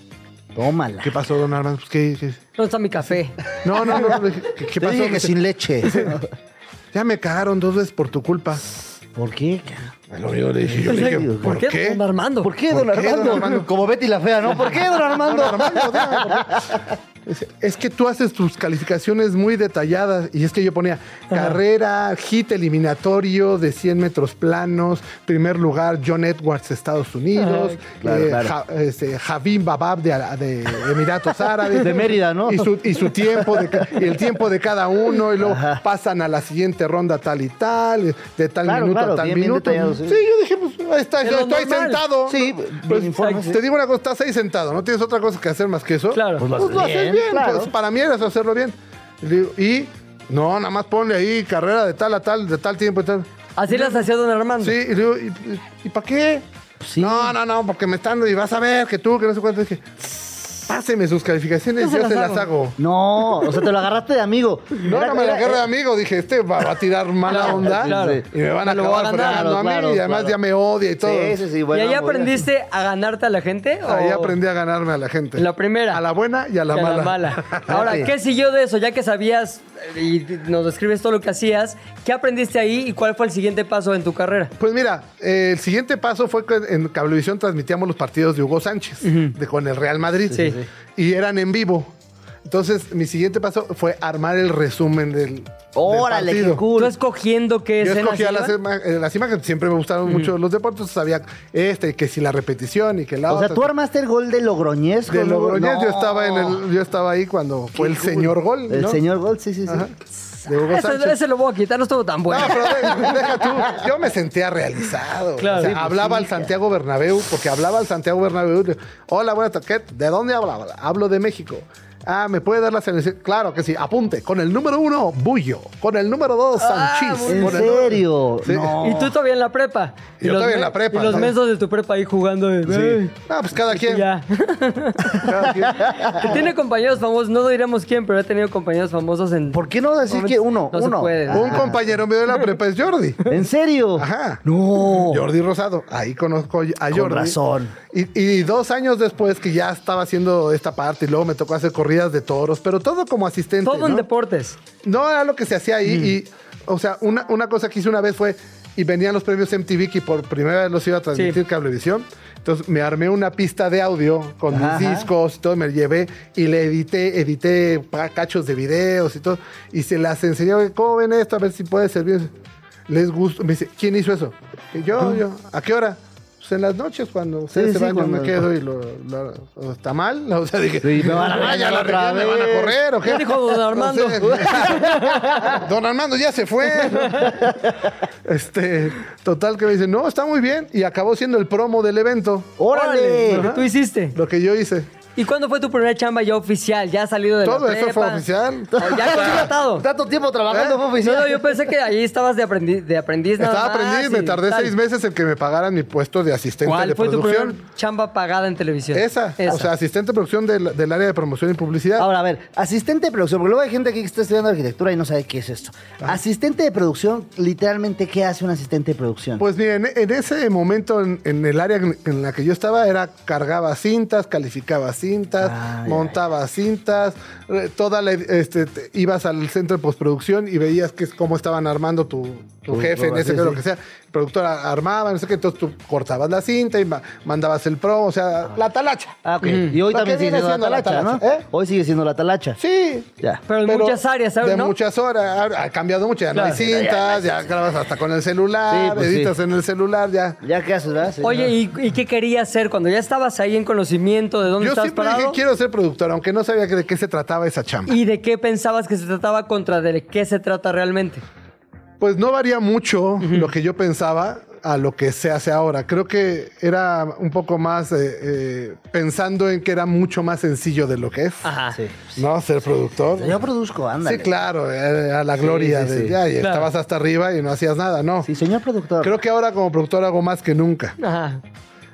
Tómala. ¿Qué pasó, don Armando? Pues, ¿qué, qué? ¿Dónde está mi café? No, no, no. ¿Qué, qué Te pasó? dije que sin leche. Ya me cagaron dos veces por tu culpa. ¿Por qué? cabrón? Lo mismo le dije, yo le dije, serio? ¿por, ¿Por qué, don Armando? ¿Por qué, ¿Por don qué, don Armando? Armando? Como Betty la fea, ¿no? ¿Por qué, don Armando? Don Armando, Es que tú haces tus calificaciones muy detalladas. Y es que yo ponía carrera, hit eliminatorio de 100 metros planos, primer lugar John Edwards, Estados Unidos, claro, eh, claro. Ja- este, Javim Babab de, de Emiratos Árabes. De Mérida, ¿no? Y su, y su tiempo, de, y el tiempo de cada uno, y luego Ajá. pasan a la siguiente ronda tal y tal, de tal Claro, minuto a tal bien, bien minuto. detallado, sí. sí. yo dije, pues ahí está, Es yo estoy normal. sentado. Sí, Pues, bien te digo una cosa, estás ahí sentado, no tienes otra cosa que hacer más que eso. Claro. Pues, Pues lo, haces bien, bien. claro. pues, para mí era eso, hacerlo bien. Y, no, nada más ponle ahí carrera de tal a tal, de tal tiempo y tal. Así las hacía don Armando. Sí, y le digo, ¿y, para qué? Sí. No, no, no, porque me están, y vas a ver que tú, que no sé cuánto. Dije, páseme sus calificaciones, Yo se las se las hago. No, o sea, te lo agarraste de amigo. No, Era- no me la era- agarré de amigo. Dije, este va, va a tirar mala Claro, onda. claro. Y me van a Me lo voy a acabar ganar. fregando a mí. Claro, y además claro. ya me odia y todo. Sí, sí, sí. ¿Y ahí muy bien. aprendiste a ganarte a la gente? o- Ahí aprendí a ganarme a la gente. En la primera. A la buena y a la y a mala. Ahora, Fíjate. ¿qué siguió de eso? Ya que sabías eh, y nos describes todo lo que hacías, ¿qué aprendiste ahí y cuál fue el siguiente paso en tu carrera? Pues mira, eh, el siguiente paso fue que en Cablevisión transmitíamos los partidos de Hugo Sánchez de, con el Real Madrid. Sí, sí. Y eran en vivo. Entonces, mi siguiente paso fue armar el resumen del, Órale, del qué cool. ¿Tú escogiendo qué Yo escogía las, ima- eh, las imágenes, siempre me gustaron mucho los deportes, sabía este, que si la repetición y que la O sea, tú armaste el gol de Logroñez. de No. yo estaba en el, yo estaba ahí cuando fue el señor gol. El ¿no? señor gol, sí, sí, sí. Ajá. De Hugo Ese, Sánchez. ese lo voy a quitar, no estuvo tan bueno. No, pero de- deja tú. Yo me sentía realizado. Claro. O sea, Sí, pues hablaba sí, al Santiago Bernabéu, porque hablaba al Santiago Bernabéu. Hola, buenas tardes. ¿De dónde hablaba? Hablo de México. Ah, ¿me puede dar la selección? Claro que sí, apunte. Con el número uno, Bullo. Con el número dos, Ah, Sanchis. muy ¿En Con serio? Sí. No. Y tú todavía en la prepa. Y Yo todavía en la prepa, Y los ¿no? mensos de tu prepa ahí jugando. De, "Ay". Ah, pues cada quien. Ya. cada quien. Que tiene compañeros famosos, no diremos quién, pero he tenido compañeros famosos en. ¿Por qué no decir que uno? No se uno. puede. Un compañero mío de la prepa es Jordi. ¿En serio? Ajá. No. Jordi Rosado. Ahí conozco a Con Jordi. razón. Y, y dos años después que ya estaba haciendo esta parte y luego me tocó hacer corridas de toros, pero todo como asistente. Todo en deportes. No era lo que se hacía ahí. Y, o sea, una, una cosa que hice una vez fue, y venían los premios MTV que por primera vez los iba a transmitir Sí. Cablevisión. Entonces me armé una pista de audio con Ajá. mis discos y todo, me llevé y le edité, edité cachos de videos y todo. Y se las enseñé, "Oye, ¿cómo ven esto? A ver si puede servir. Les gusta. Me dice, ¿quién hizo eso? Y yo, yo, ¿a qué hora? Pues en las noches, cuando ustedes se sí, van, yo me quedo y lo, lo- lo- está mal. O sea, dije, Sí, me van a "Ah, ya la otra me van a vez". correr o qué. ¿Qué dijo don Armando? No sé. Don Armando ya se fue. Este, total que me dice, no, está muy bien. Y acabó siendo el promo del evento. ¡Órale! Lo que tú hiciste. Lo que yo hice. ¿Y cuándo fue tu primera chamba ya oficial? ¿Ya salido de Todo la eso fue prepa? oficial. ¿O ¿Ya contratado? Tanto tiempo trabajando ¿Eh? fue oficial. no, yo pensé que ahí estabas de aprendiz, de aprendiz nada Estaba más aprendiz, me y tardé tal. seis meses en que me pagaran mi puesto de asistente ¿Cuál de fue tu producción. primera chamba pagada en televisión? Esa, o sea, asistente de producción del, del área de promoción y publicidad. Ahora, a ver, asistente de producción, porque luego hay gente aquí que está estudiando arquitectura y no sabe qué es esto. Asistente de producción, literalmente, ¿qué hace un asistente de producción? Pues miren, en ese momento en, en el área en, en la que yo estaba era cargaba cintas, calificaba cintas, Ya, montaba cintas, eh, toda la, este, te- ibas al centro de postproducción y veías que es cómo estaban armando tu, tu jefe en ese sí, lo sí. que sea. El productor armaba, no sé qué, entonces tú cortabas la cinta y ma- mandabas el pro, o sea, la talacha. ah, ok. Y hoy también sigue siendo la talacha, ¿no? ¿eh? Hoy sigue siendo la talacha. Sí. Ya. Pero en muchas áreas, ¿sabes? De no? muchas horas. Ha, ha cambiado mucho. Ya no hay Claro. cintas, ya grabas hasta con el celular, Sí, pues editas sí. en el celular, ya. ¿Ya qué haces, verdad? Oye. ¿y, y qué querías hacer cuando ya estabas ahí en conocimiento de dónde Yo estabas siempre parado? dije quiero ser productor, aunque no sabía de qué se trataba esa chamba. ¿Y de qué pensabas que se trataba contra de qué se trata realmente? Pues no varía mucho lo que yo pensaba a lo que se hace ahora. Creo que era un poco más eh, eh, pensando en que era mucho más sencillo de lo que es. Ajá. Sí. ¿No? Ser productor. Yo produzco, ándale. Sí, claro, era la gloria sí, de sí. ya, y Claro. estabas hasta arriba y no hacías nada, no. Sí, señor productor. Creo que ahora como productor hago más que nunca. Ajá.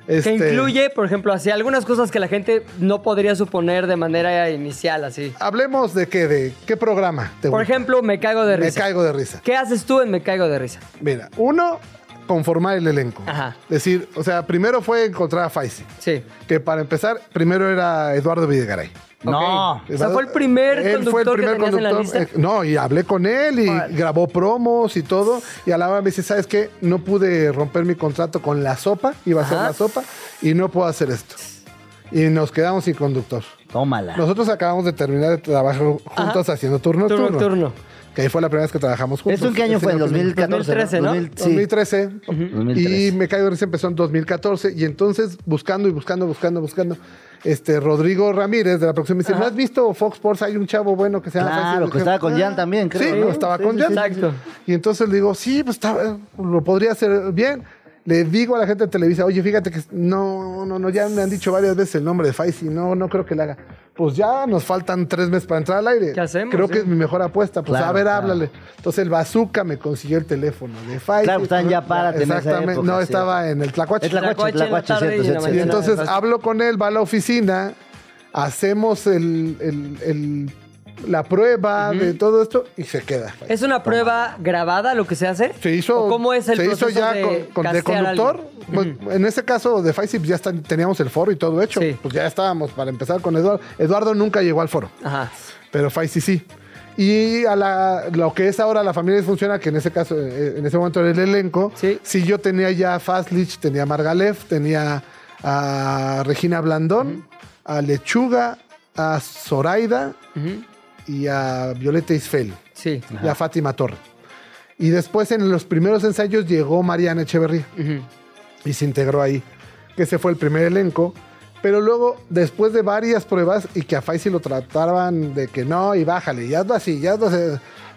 Este, Que incluye, por ejemplo, así algunas cosas que la gente no podría suponer de manera inicial, así. Hablemos de qué, de qué programa te Por gusta? ejemplo, me caigo de Me risa. caigo de risa. ¿Qué haces tú en Me caigo de risa? Mira, uno, conformar el elenco. Ajá. Decir, o sea, primero fue encontrar a Faisy. Sí. Que para empezar, primero era Eduardo Videgaray. No. Ok. O sea, fue el primer Él conductor fue el primer que tenías en la conductor. lista. no, y hablé con él y grabó promos y todo. Y a la hora me dice, ¿sabes qué? No pude romper mi contrato con la sopa. Iba a ser la sopa. Y no puedo hacer esto. Y nos quedamos sin conductor. Tómala. Nosotros acabamos de terminar de trabajar juntos haciendo turno Turno turno. nocturno. Que ahí fue la primera vez que trabajamos juntos. ¿Esto en qué año fue? ¿En era el primer- 2014? 2013, ¿no? 2000, sí. 2013. 2013. Y Me Caigo de Risa empezó en 2014. Y entonces, buscando y buscando, buscando, buscando, este Rodrigo Ramírez de la producción me dice, ¿no has visto Fox Sports? Hay un chavo bueno que se llama... Claro, Faisal?" que estaba con Ah, Jan también, creo, Sí, ¿no? estaba Sí, con sí, Jan. Exacto. Y entonces le digo, sí, pues estaba- lo podría hacer bien. Le digo a la gente de Televisa, oye, fíjate que no, no, no, ya me han dicho varias veces el nombre de Faisy, no, no creo que le haga. Pues ya nos faltan tres meses para entrar al aire. ¿Qué hacemos, Creo sí? que es mi mejor apuesta. Pues Claro, a ver, claro. háblale. Entonces el Bazooka me consiguió el teléfono de Faisy. Claro, estaban ya esa Exactamente. época, no, sí. estaba en el Tlacuache. Es Tlacuache, Tlacuache la Tlacuache, cierto, y la cierto, Y mañana. entonces hablo con él, va a la oficina, hacemos el, el- el- la prueba de todo esto y se queda. ¿Es una prueba grabada lo que se hace? Se hizo, ¿O ¿Cómo es el se hizo proceso ya de, con, con- de castear a conductor. alguien? Pues, En ese caso de Faisy pues, ya está- teníamos el foro y todo hecho. Sí. Pues ya estábamos para empezar con Eduardo. Eduardo nunca llegó al foro, Ajá. pero Faisy sí. Y a la, lo que es ahora la familia funciona, que en ese caso, eh, en ese momento era el elenco. Sí. yo tenía ya a Fazlich, tenía a Margalef, tenía a Regina Blandón, a Lechuga, a Zoraida y a Violeta Isfel Sí. y a Fátima Torre. Y después en los primeros ensayos llegó Mariana Echeverría Ujú. y se integró ahí, que ese fue el primer elenco. Pero luego, después de varias pruebas y que a Faisy lo trataban de que no, y bájale, y hazlo así, ya hazlo así,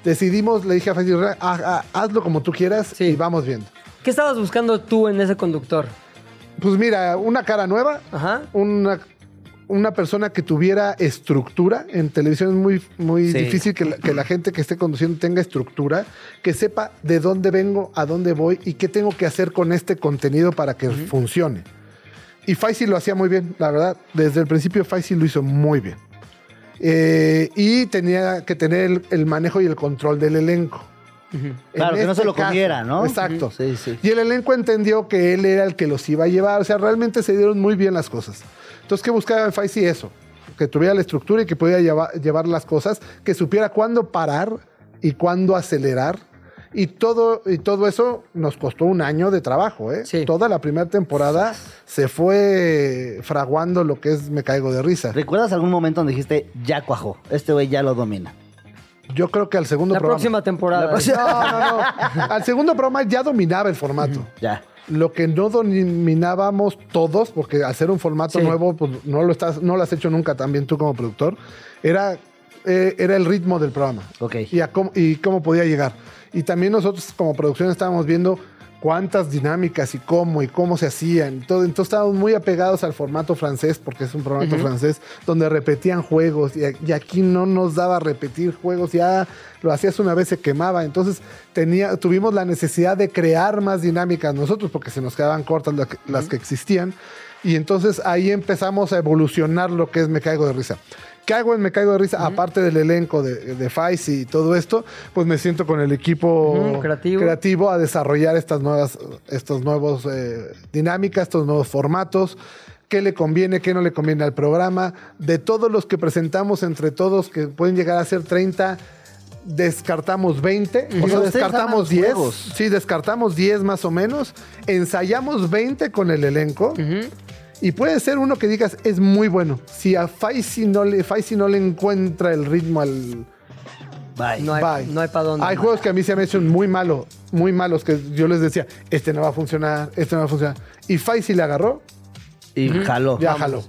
decidimos, le dije a Faisy, "Ah, ah, hazlo como tú quieras Sí. y vamos viendo. ¿Qué estabas buscando tú en ese conductor? Pues mira, una cara nueva, Ajá. una, una persona que tuviera estructura. En televisión es muy, muy Sí. difícil que la, que la gente que esté conduciendo tenga estructura, que sepa de dónde vengo, a dónde voy y qué tengo que hacer con este contenido para que funcione. Y Faisy lo hacía muy bien, la verdad. Desde el principio Faisy lo hizo muy bien. Eh, y tenía que tener el, el manejo y el control del elenco. Claro, que no se este lo caso, comiera, ¿no? Exacto. Sí, sí. Y el elenco entendió que él era el que los iba a llevar. O sea, realmente se dieron muy bien las cosas. Entonces, ¿qué buscaba en Faisy? Eso. Que tuviera la estructura y que pudiera llevar, llevar las cosas, que supiera cuándo parar y cuándo acelerar. Y todo, y todo eso nos costó un año de trabajo, ¿eh? Toda la primera temporada se fue fraguando lo que es Me Caigo de Risa. ¿Recuerdas algún momento donde dijiste, ya cuajó, este güey ya lo domina? Yo creo que al segundo La programa. próxima temporada. La próxima- No, no, no. Al segundo programa ya dominaba el formato. Ya. Lo que no dominábamos todos, porque ser un formato Sí. nuevo, pues no lo estás, no lo has hecho nunca también tú como productor, era, eh, era el ritmo del programa. Ok. Y, a cómo, y cómo podía llegar. Y también nosotros como producción estábamos viendo cuántas dinámicas y cómo y cómo se hacían. Todo, entonces estábamos muy apegados al formato francés, porque es un formato francés, donde repetían juegos y, y aquí no nos daba repetir juegos, ya lo hacías una vez se quemaba. Entonces tenía, tuvimos la necesidad de crear más dinámicas nosotros, porque se nos quedaban cortas la que- las que existían. Y entonces ahí empezamos a evolucionar lo que es Me Caigo de Risa. ¿Qué hago en Me Caigo de Risa? Aparte del elenco de, de Faisy y todo esto, pues me siento con el equipo creativo. a desarrollar estas nuevas, estos nuevos eh, dinámicas, estos nuevos formatos. ¿Qué le conviene, qué no le conviene al programa? De todos los que presentamos entre todos, que pueden llegar a ser 30, descartamos 20, o sea, descartamos arman 10. juegos. Sí, descartamos 10 más o menos. Ensayamos 20 con el elenco. Y puede ser uno que digas, es muy bueno. Si a Faisy no le, Faisy no le encuentra el ritmo al, Bye. No hay, Bye. no hay para dónde. hay juegos que a mí se me han hecho muy malos, muy malos, que yo les decía, este no va a funcionar, este no va a funcionar. Y Faisy le agarró, Y jaló. ya jaló.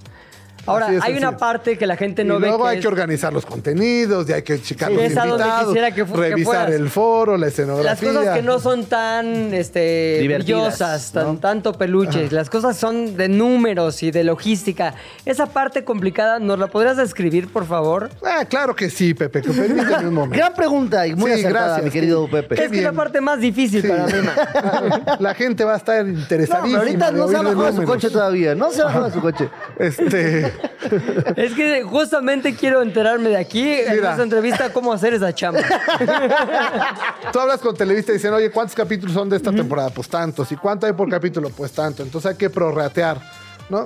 Ahora, hay una parte que la gente Y no ve luego que hay es- que organizar los contenidos, y hay que checar Sí, los es a donde invitados, quisiera que revisar el foro, la las escenografía. cosas que no son tan este, brillosas, tan, ¿no? tanto peluches, las cosas son de números y de logística. Esa parte complicada, ¿nos la podrías describir, por favor? Ah, claro que sí, Pepe, que permíteme un momento. Gran pregunta y muy Sí, acertada, gracias. mi querido Pepe. Es que es la parte más difícil Sí. para mí. La gente va a estar No, interesadísima. pero ahorita no se ha bajado su coche todavía. No se ha bajado su coche. Este, es que justamente quiero enterarme de aquí, en Mira. esta entrevista, cómo hacer esa chamba. tú hablas con Televisa y dicen, oye, ¿cuántos capítulos son de esta temporada? Pues tantos. ¿Y cuánto hay por capítulo? Pues tanto. Entonces hay que prorratear, ¿no?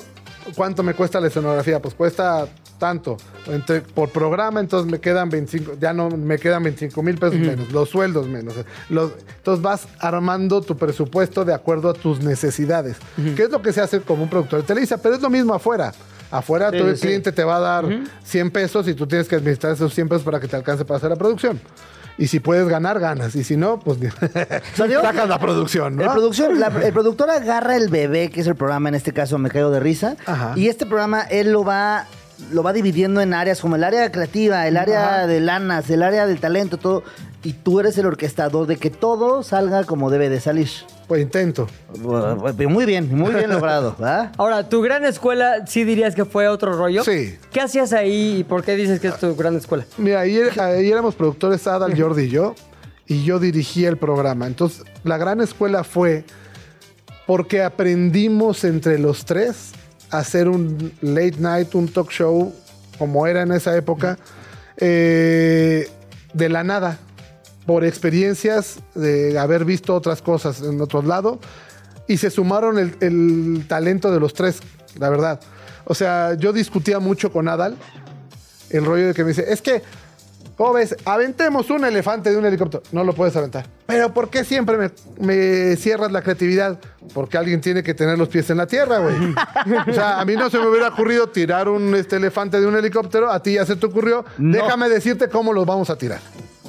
¿Cuánto me cuesta la escenografía? Pues cuesta tanto. Entre- por programa, entonces me quedan 25, ya no me quedan 25 mil pesos menos, los sueldos menos. Los- entonces vas armando tu presupuesto de acuerdo a tus necesidades, que es lo que se hace como un productor de Televisa, pero es lo mismo afuera. Afuera Sí, todo el sí. cliente te va a dar 100 pesos y tú tienes que administrar esos 100 pesos para que te alcance para hacer la producción. Y si puedes ganar, ganas. Y si no, pues sacas la producción, ¿no? El, producción, la- el productor agarra el bebé, que es el programa, en este caso Me Caigo de Risa, Ajá. y este programa él lo va, lo va dividiendo en áreas como el área creativa, el área Ajá. de lanas, el área del talento, todo, y tú eres el orquestador de que todo salga como debe de salir. Pues intento. Muy bien, muy bien logrado, ¿verdad? Ahora, ¿tu gran escuela sí dirías que fue otro rollo? Sí. ¿Qué hacías ahí y por qué dices que es tu gran escuela? Mira, ahí, ahí éramos productores Adal, Jordi y yo, y yo dirigía el programa. Entonces, la gran escuela fue porque aprendimos entre los tres hacer un late night, un talk show, como era en esa época, eh, de la nada, por experiencias de haber visto otras cosas en otros lados, y se sumaron el, el talento de los tres, la verdad. O sea, yo discutía mucho con Adal, el rollo de que me dice, es que, ¿cómo ves? Aventemos un elefante de un helicóptero. No lo puedes aventar. Pero ¿por qué siempre me, me cierras la creatividad? Porque alguien tiene que tener los pies en la tierra, güey. o sea, a mí no se me hubiera ocurrido tirar un este, elefante de un helicóptero. A ti ya se te ocurrió. No. Déjame decirte cómo los vamos a tirar.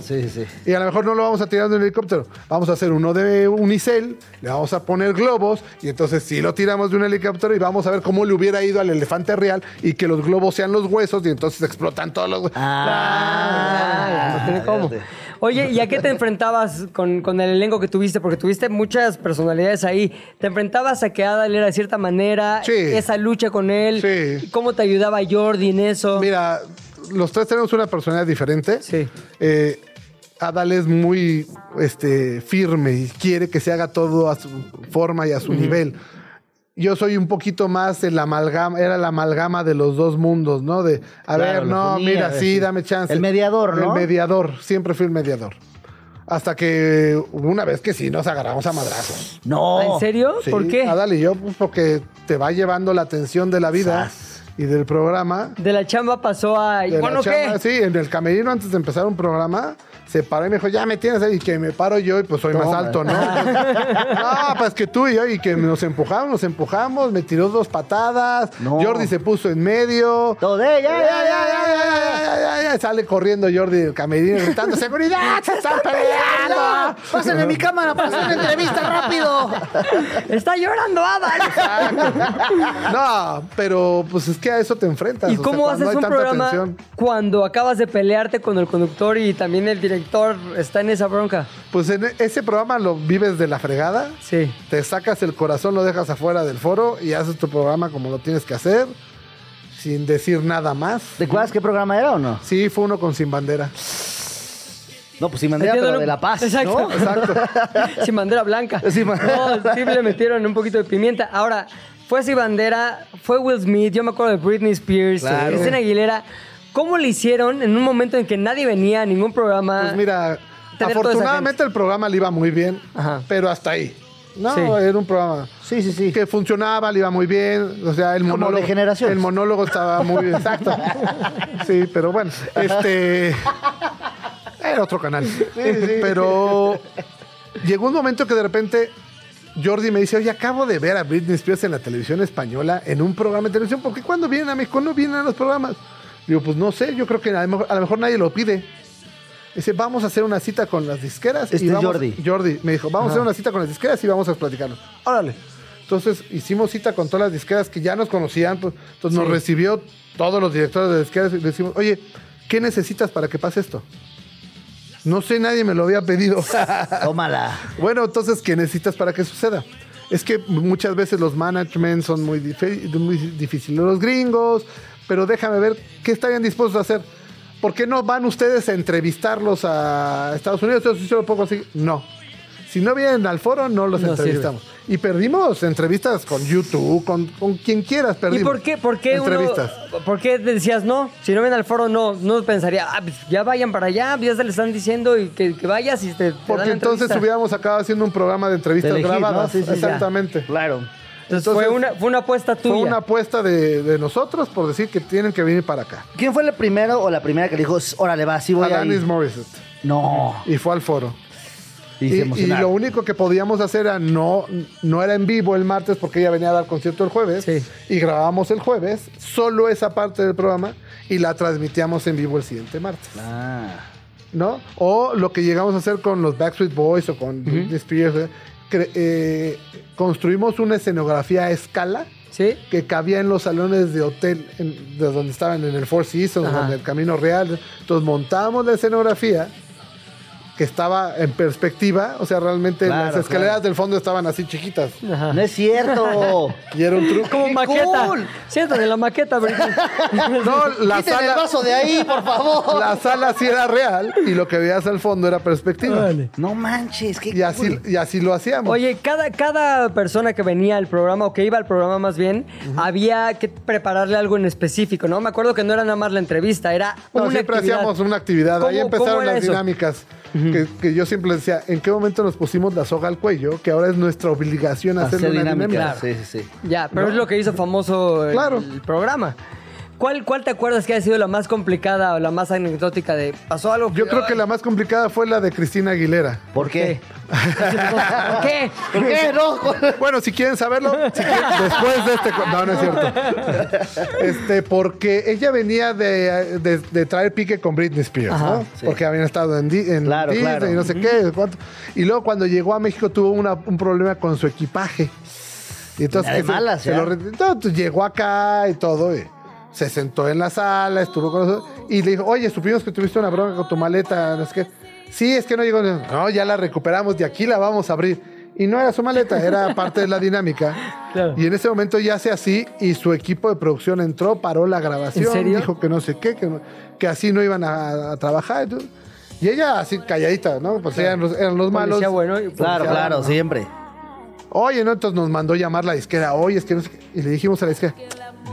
Sí, sí. Y a lo mejor no lo vamos a tirar de un helicóptero. Vamos a hacer uno de unicel, le vamos a poner globos y entonces sí lo tiramos de un helicóptero y vamos a ver cómo le hubiera ido al elefante real y que los globos sean los huesos y entonces explotan todos los huesos. Ah, no tiene cómo. Oye, ¿y a qué te enfrentabas con, con el elenco que tuviste? Porque tuviste muchas personalidades ahí. ¿Te enfrentabas a que Adal era de cierta manera? Sí. Esa lucha con él. Sí. ¿Cómo te ayudaba Jordi en eso? Mira, los tres tenemos una personalidad diferente. Sí. Eh, Adal es muy este, firme y quiere que se haga todo a su forma y a su nivel. Yo soy un poquito más el amalgama, era la amalgama de los dos mundos, ¿no? De, a Claro, ver, no, mira, ver, sí, sí. dame chance. El mediador, ¿no? El mediador, siempre fui el mediador. Hasta que una vez que sí nos agarramos a madrazos. No. ¿En serio? Sí, ¿Por qué? Adal y yo, pues porque te va llevando la atención de la vida Sas. Y del programa. De la chamba pasó a... ¿Y bueno chamba, qué? Sí, en el camerino antes de empezar un programa, se paró y me dijo, ya me tienes ahí, y que me paro yo y pues soy más alto, ¿no? ah, pues que tú y yo, y que nos empujamos, nos empujamos, me tiró dos patadas. Jordi se puso en medio. Todo de, ya, ya, ya, ya, Sale corriendo Jordi del camerino gritando, ¡seguridad! ¡Se están peleando! ¡Pásenme mi cámara para hacer una entrevista rápido! ¡Está llorando Adam! ¿eh? no, pero pues es que a eso te enfrentas. ¿Y cómo haces un programa cuando acabas de pelearte con el conductor y también el director? Está en esa bronca? Pues en ese programa lo vives de la fregada. Sí. te sacas el corazón, lo dejas afuera del foro y haces tu programa como lo tienes que hacer, sin decir nada más. ¿Te acuerdas qué programa era o no? Sí, fue uno con Sin Bandera. No, pues sin bandera, pero de la paz, Exacto. ¿no? Exacto. Sin bandera blanca. Sin bandera. No, sí le metieron un poquito de pimienta. Ahora, fue sin bandera, fue Will Smith, yo me acuerdo de Britney Spears, Claro. Cristina Aguilera. ¿Cómo le hicieron en un momento en que nadie venía a ningún programa? Pues mira, afortunadamente el programa le iba muy bien, Ajá. pero hasta ahí. No, Sí. era un programa Sí, sí, sí. que funcionaba, le iba muy bien. O sea, el Como monólogo. de generaciones. El monólogo estaba muy exacto. Sí, pero bueno, este. Era otro canal. Pero llegó un momento que de repente Jordi me dice, oye, acabo de ver a Britney Spears en la televisión española, en un programa de televisión. ¿Por qué cuando vienen a México no vienen a los programas? Digo, pues no sé, yo creo que a lo mejor, a lo mejor nadie lo pide. Dice, vamos a hacer una cita con las disqueras. Este es vamos- Jordi. Jordi me dijo, vamos a hacer una cita con las disqueras y vamos a platicarnos. Órale. Entonces hicimos cita con todas las disqueras que ya nos conocían. pues, entonces nos recibió todos los directores de disqueras y le decimos, oye, ¿qué necesitas para que pase esto? No sé, nadie me lo había pedido. Tómala. bueno, entonces, ¿qué necesitas para que suceda? Es que muchas veces los management son muy, muy difíciles los gringos, pero déjame ver qué estarían dispuestos a hacer. ¿Por qué no van ustedes a entrevistarlos a Estados Unidos? Entonces, ¿sí lo puedo conseguir? No. Si no vienen al foro, no los No entrevistamos. Y perdimos entrevistas con YouTube, con, con quien quieras, perdimos. ¿Y por qué, por qué uno- Entrevistas. ¿Por qué decías no? Si no ven al foro, no. No pensaría, ah, pues ya vayan para allá, ya se le están diciendo y que, que vayas y te, te Porque entonces hubiéramos acabado haciendo un programa de entrevistas De elegir, ¿no? grabadas. Sí, sí, sí. Exactamente. Claro. Entonces, fue, una, fue una apuesta tuya. Fue una apuesta de, de nosotros por decir que tienen que venir para acá. ¿Quién fue el primero o la primera que le dijo, órale, va, sí voy a Alanis ir? Morissette. No. Y fue al foro. Y, Y, y lo único que podíamos hacer era no, no era en vivo el martes porque ella venía a dar concierto el jueves. Sí. Y grabábamos el jueves, solo esa parte del programa, y la transmitíamos en vivo el siguiente martes. Ah. ¿no? O lo que llegamos a hacer con los Backstreet Boys o con Britney Spears, eh, construimos una escenografía a escala ¿Sí? que cabía en los salones de hotel en- de donde estaban en el Four Seasons, en el Camino Real. Entonces montamos la escenografía que estaba en perspectiva, o sea, realmente Claro, las escaleras claro. del fondo estaban así chiquitas. Ajá. No es cierto. Y era un truco. Como ¡Qué maqueta. cool! Siéntate en la maqueta. No, la Quiten el sala, vaso de ahí, por favor. la sala sí era real y lo que veías al fondo era perspectiva. No manches, qué Y así, y así lo hacíamos. Oye, cada, cada persona que venía al programa o que iba al programa más bien, había que prepararle algo en específico, ¿no? Me acuerdo que no era nada más la entrevista, era No, una siempre actividad. hacíamos una actividad. Ahí ¿Cómo- cómo empezaron las eso? dinámicas. Que, que yo siempre decía, ¿en qué momento nos pusimos la soga al cuello? Que ahora es nuestra obligación hacer Hacer una dinámica. dinámica. Sí, sí, sí. Ya, pero es lo que hizo famoso el, Claro. el programa. ¿Cuál, ¿Cuál te acuerdas que haya sido la más complicada o la más anecdótica de pasó algo? Yo creo que la más complicada fue la de Cristina Aguilera. ¿Por qué? ¿Por qué? ¿Por qué? No. Bueno, si quieren saberlo, si quieren, después de este... No, no es cierto. Este, porque ella venía de, de- de traer pique con Britney Spears, Ajá, ¿no? sí. Porque habían estado en, en Claro, Disney claro. y no sé qué. cuánto. Y luego cuando llegó a México tuvo una- un problema con su equipaje. Y entonces De malas, se ¿ya? lo re- entonces, llegó acá y todo. y se sentó en la sala, estuvo con nosotros y le dijo, oye, supimos que tuviste una bronca con tu maleta, no sé qué. Sí, es que no llegó. No, ya la recuperamos y aquí la vamos a abrir. Y no era su maleta, era parte de la dinámica. Claro. Y en ese momento ya hace así y su equipo de producción entró, paró la grabación, ¿En serio? dijo que no sé qué, que, que así no iban a, a trabajar. Y, ella así calladita, ¿no? Pues eran los, eran los malos. Bueno y Claro, claro, siempre. Oye, ¿no? Entonces nos mandó llamar la disquera. Oye, es que no sé qué. Y le dijimos a la disquera,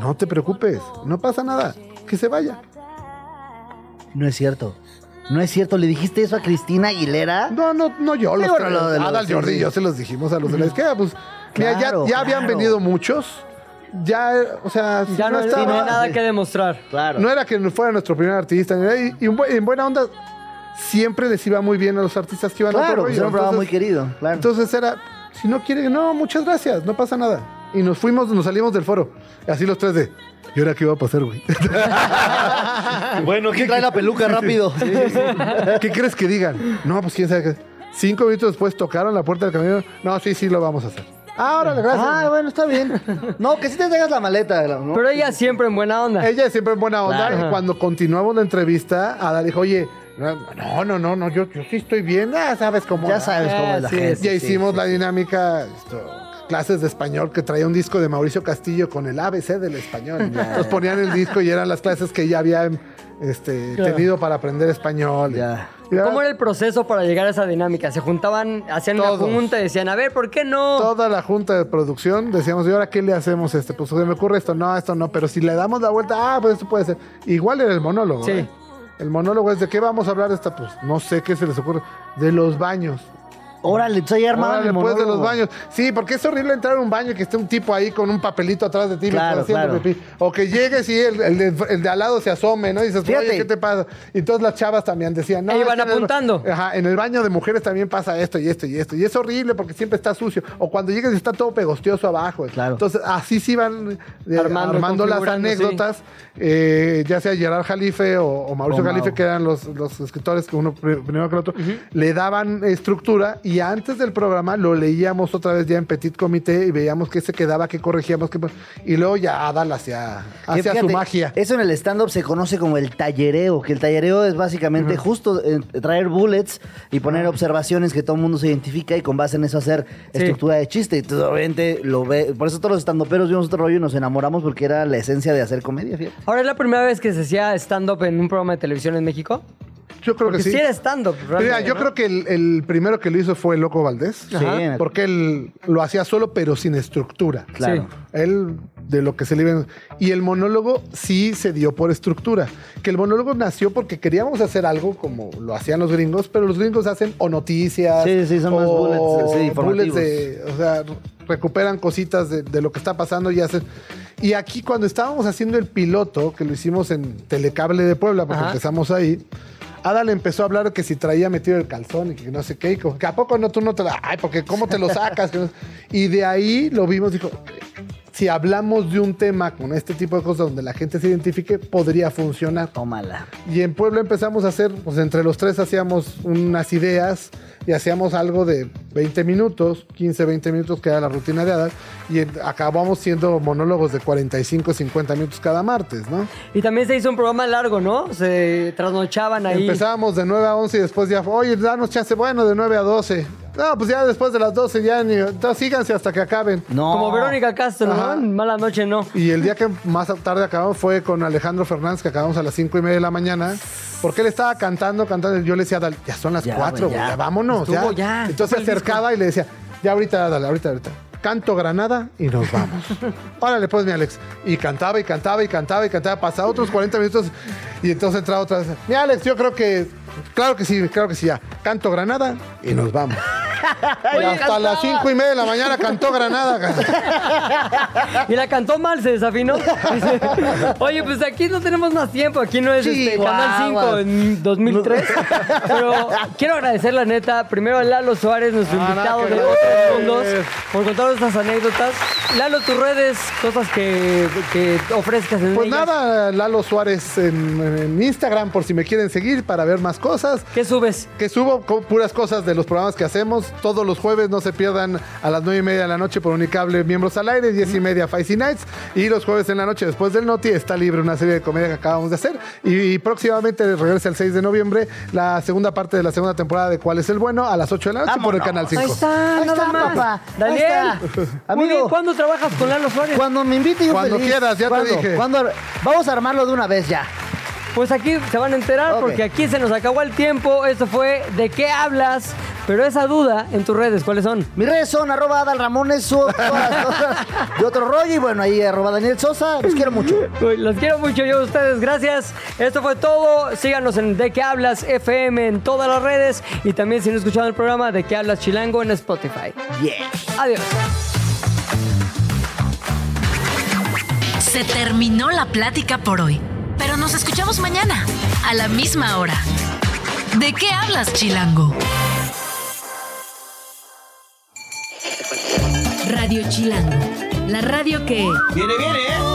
no te preocupes, no pasa nada, que se vaya. No es cierto. No es cierto. ¿Le dijiste eso a Cristina Aguilera? No, no, no yo. Los bueno, lo de los- Adal sí, Jordi sí. yo se los dijimos a los de la disquera. Pues, mira, Claro, ya, ya habían claro. venido muchos. Ya, o sea, si Ya no, no, sí, estaba- no hay nada que demostrar. Claro. no era que fuera nuestro primer artista. ni nada, Y, y en bu- en buena onda, siempre les iba muy bien a los artistas que iban a Claro, otro pues rollo. era un programa muy Entonces- querido. Claro. Entonces era, si no quiere, no, muchas gracias, no pasa nada. Y nos fuimos, nos salimos del foro. Así los tres de, ¿y ahora qué va a pasar, güey? bueno, ¿quién trae la peluca rápido? Sí, sí, sí. ¿Qué crees que digan? No, pues quién sabe qué. Cinco minutos después tocaron la puerta del camino. No, sí, sí, lo vamos a hacer. Ah, órale, gracias. Ah, bueno, está bien. No, que sí te traigas la maleta. ¿no? Pero ella siempre en buena onda. Ella siempre en buena onda. Claro. Y cuando continuamos la entrevista, Ada dijo, oye, no, no, no, no, yo, yo sí estoy bien. Ya sabes cómo. Ya era". sabes cómo es la Así gente. es. Ya sí, hicimos sí, la sí. dinámica, esto, clases de español, que traía un disco de Mauricio Castillo con el ABC del español. Entonces ponían el disco y eran las clases que ya había este, Claro. tenido para aprender español. Ya. Y la ¿Cómo era el proceso para llegar a esa dinámica? ¿Se juntaban, hacían una Todos. junta y decían, a ver, ¿por qué no? Toda la junta de producción decíamos, ¿y ahora qué le hacemos? Este, pues se me ocurre esto, no, esto no, pero si le damos la vuelta, ah, pues esto puede ser. Igual era el monólogo. Sí. ¿eh? El monólogo es de qué vamos a hablar esta, pues no sé qué se les ocurre. De los baños. Órale, entonces ahí armaban Órale, el pues de los baños. Sí, porque es horrible entrar a un baño y que esté un tipo ahí con un papelito atrás de ti Claro, mientras haciendo claro. pipí. O que llegues y el, el de, el de al lado se asome, ¿no? Y dices, Fíjate. oye, ¿qué te pasa? Y entonces las chavas también decían, no. En el- apuntando. ajá, en el baño de mujeres también pasa esto y esto y esto. Y es horrible porque siempre está sucio. O cuando llegues está todo pegostioso abajo. Claro. Entonces, así se iban eh, Armando, armando, las anécdotas. eh, ya sea Gerard Jalife o, o Mauricio O Mau. Jalife, que eran los, los escritores que uno pri- primero que el otro, le daban estructura y antes del programa lo leíamos otra vez ya en Petit Comité y veíamos qué se quedaba, qué corregíamos, qué... y luego ya Adal hacía su magia. Eso en el stand-up se conoce como el tallereo, que el tallereo es básicamente justo eh, traer bullets y poner observaciones que todo el mundo se identifica y con base en eso hacer Sí. estructura de chiste. Entonces, obviamente, lo ve. Por eso todos los estandoperos vimos otro rollo y nos enamoramos porque era la esencia de hacer comedia, fíjate. Ahora es la primera vez que se hacía stand-up en un programa de televisión en México. Yo creo Porque que sí. sí era stand-up. Mira, realmente, yo ¿no? creo que el, el primero que lo hizo fue el Loco Valdés. Ajá. Sí. Porque él lo hacía solo, pero sin estructura. Claro. Él, de lo que se le iba- Y el monólogo sí se dio por estructura. Que el monólogo nació porque queríamos hacer algo como lo hacían los gringos, pero los gringos hacen o noticias. Sí, sí, son más o bullets, sí, informativos. bullets de- o sea, recuperan cositas de, de lo que está pasando y hacen. Y aquí, cuando estábamos haciendo el piloto, que lo hicimos en Telecable de Puebla, porque Ajá. empezamos ahí. Adal empezó a hablar que si traía metido el calzón y que no sé qué, y como que a poco no tú no te la, ay, porque cómo te lo sacas, y de ahí lo vimos, dijo, si hablamos de un tema con este tipo de cosas donde la gente se identifique, podría funcionar. Tómala. Y en Puebla empezamos a hacer, pues entre los tres hacíamos unas ideas y hacíamos algo de 20 minutos, 15, 20 minutos, que era la rutina de Adal, y acabamos siendo monólogos de 45, 50 minutos cada martes, ¿no? Y también se hizo un programa largo, ¿no? Se trasnochaban ahí. Empezábamos de 9 a 11 y después ya, oye, danos chance, bueno, de 9 a 12. No, pues ya después de las 12 ya ni, entonces síganse hasta que acaben. No. Como Verónica Castro, ¿no? Mala noche, no. Y el día que más tarde acabamos fue con Alejandro Fernández, que acabamos a las 5 y media de la mañana. Porque él estaba cantando, cantando. y Yo le decía, Adal, ya son las Ya, 4, güey, ya. ya, vámonos. Estuvo, ya. ya. Entonces se acercaba y le decía, ya ahorita, Adal, ahorita, ahorita. Canto Granada y nos vamos. Órale, pues, mi Alex. Y cantaba y cantaba y cantaba y cantaba. Pasaba otros 40 minutos y entonces entraba otra vez. Mi Alex, yo creo que, claro que sí, claro que sí, ya. Canto Granada y nos vamos. Y hasta las 5 y media de la mañana cantó Granada. Y la cantó mal, se desafinó. Oye, pues aquí no tenemos más tiempo. Aquí no es este, Canal 5 Chihuahua. en 2003. Pero quiero agradecer, la neta, primero a Lalo Suárez, nuestro Ah, invitado de Otros. Mundos, por contar estas anécdotas. Lalo, tus redes, cosas que, que ofrezcas en Pues ellas. nada, Lalo Suárez en, en Instagram por si me quieren seguir para ver más cosas. ¿Qué subes? Que subo co- puras cosas de los programas que hacemos. todos los jueves. No se pierdan a las 9 y media de la noche por Unicable Miembros al Aire, 10 y media Faisy Nights. Y los jueves en la noche después del Noti está libre una serie de comedia que acabamos de hacer. Y, próximamente regresa el 6 de noviembre la segunda parte de la segunda temporada de ¿Cuál es el bueno? a las 8 de la noche por el Canal 5. Ahí está, Ahí nada está, más. papá. Daniel, Ahí está. Muy bien, Amigo. ¿cuándo trabajas con Lalo Suárez? Cuando me invite yo Cuando feliz. quieras, ya te dije. ¿Cuándo? Vamos a armarlo de una vez ya. Pues aquí se van a enterar porque aquí se nos acabó el tiempo. Esto fue ¿De qué hablas? Pero esa duda en tus redes, ¿cuáles son? Mis redes son arroba Adal Ramones, todas cosas de otro rollo y bueno, ahí arroba Daniel Sosa, los quiero mucho. Uy, Los quiero mucho yo a ustedes, gracias. Esto fue todo. Síganos en De qué hablas FM en todas las redes y también si no escuchado el programa De qué hablas Chilango en Spotify. Yeah. Adiós. Se terminó la plática por hoy, pero nos escuchamos mañana, a la misma hora. ¿De qué hablas, Chilango? Radio Chilango, la radio que... Viene, viene, ¿eh?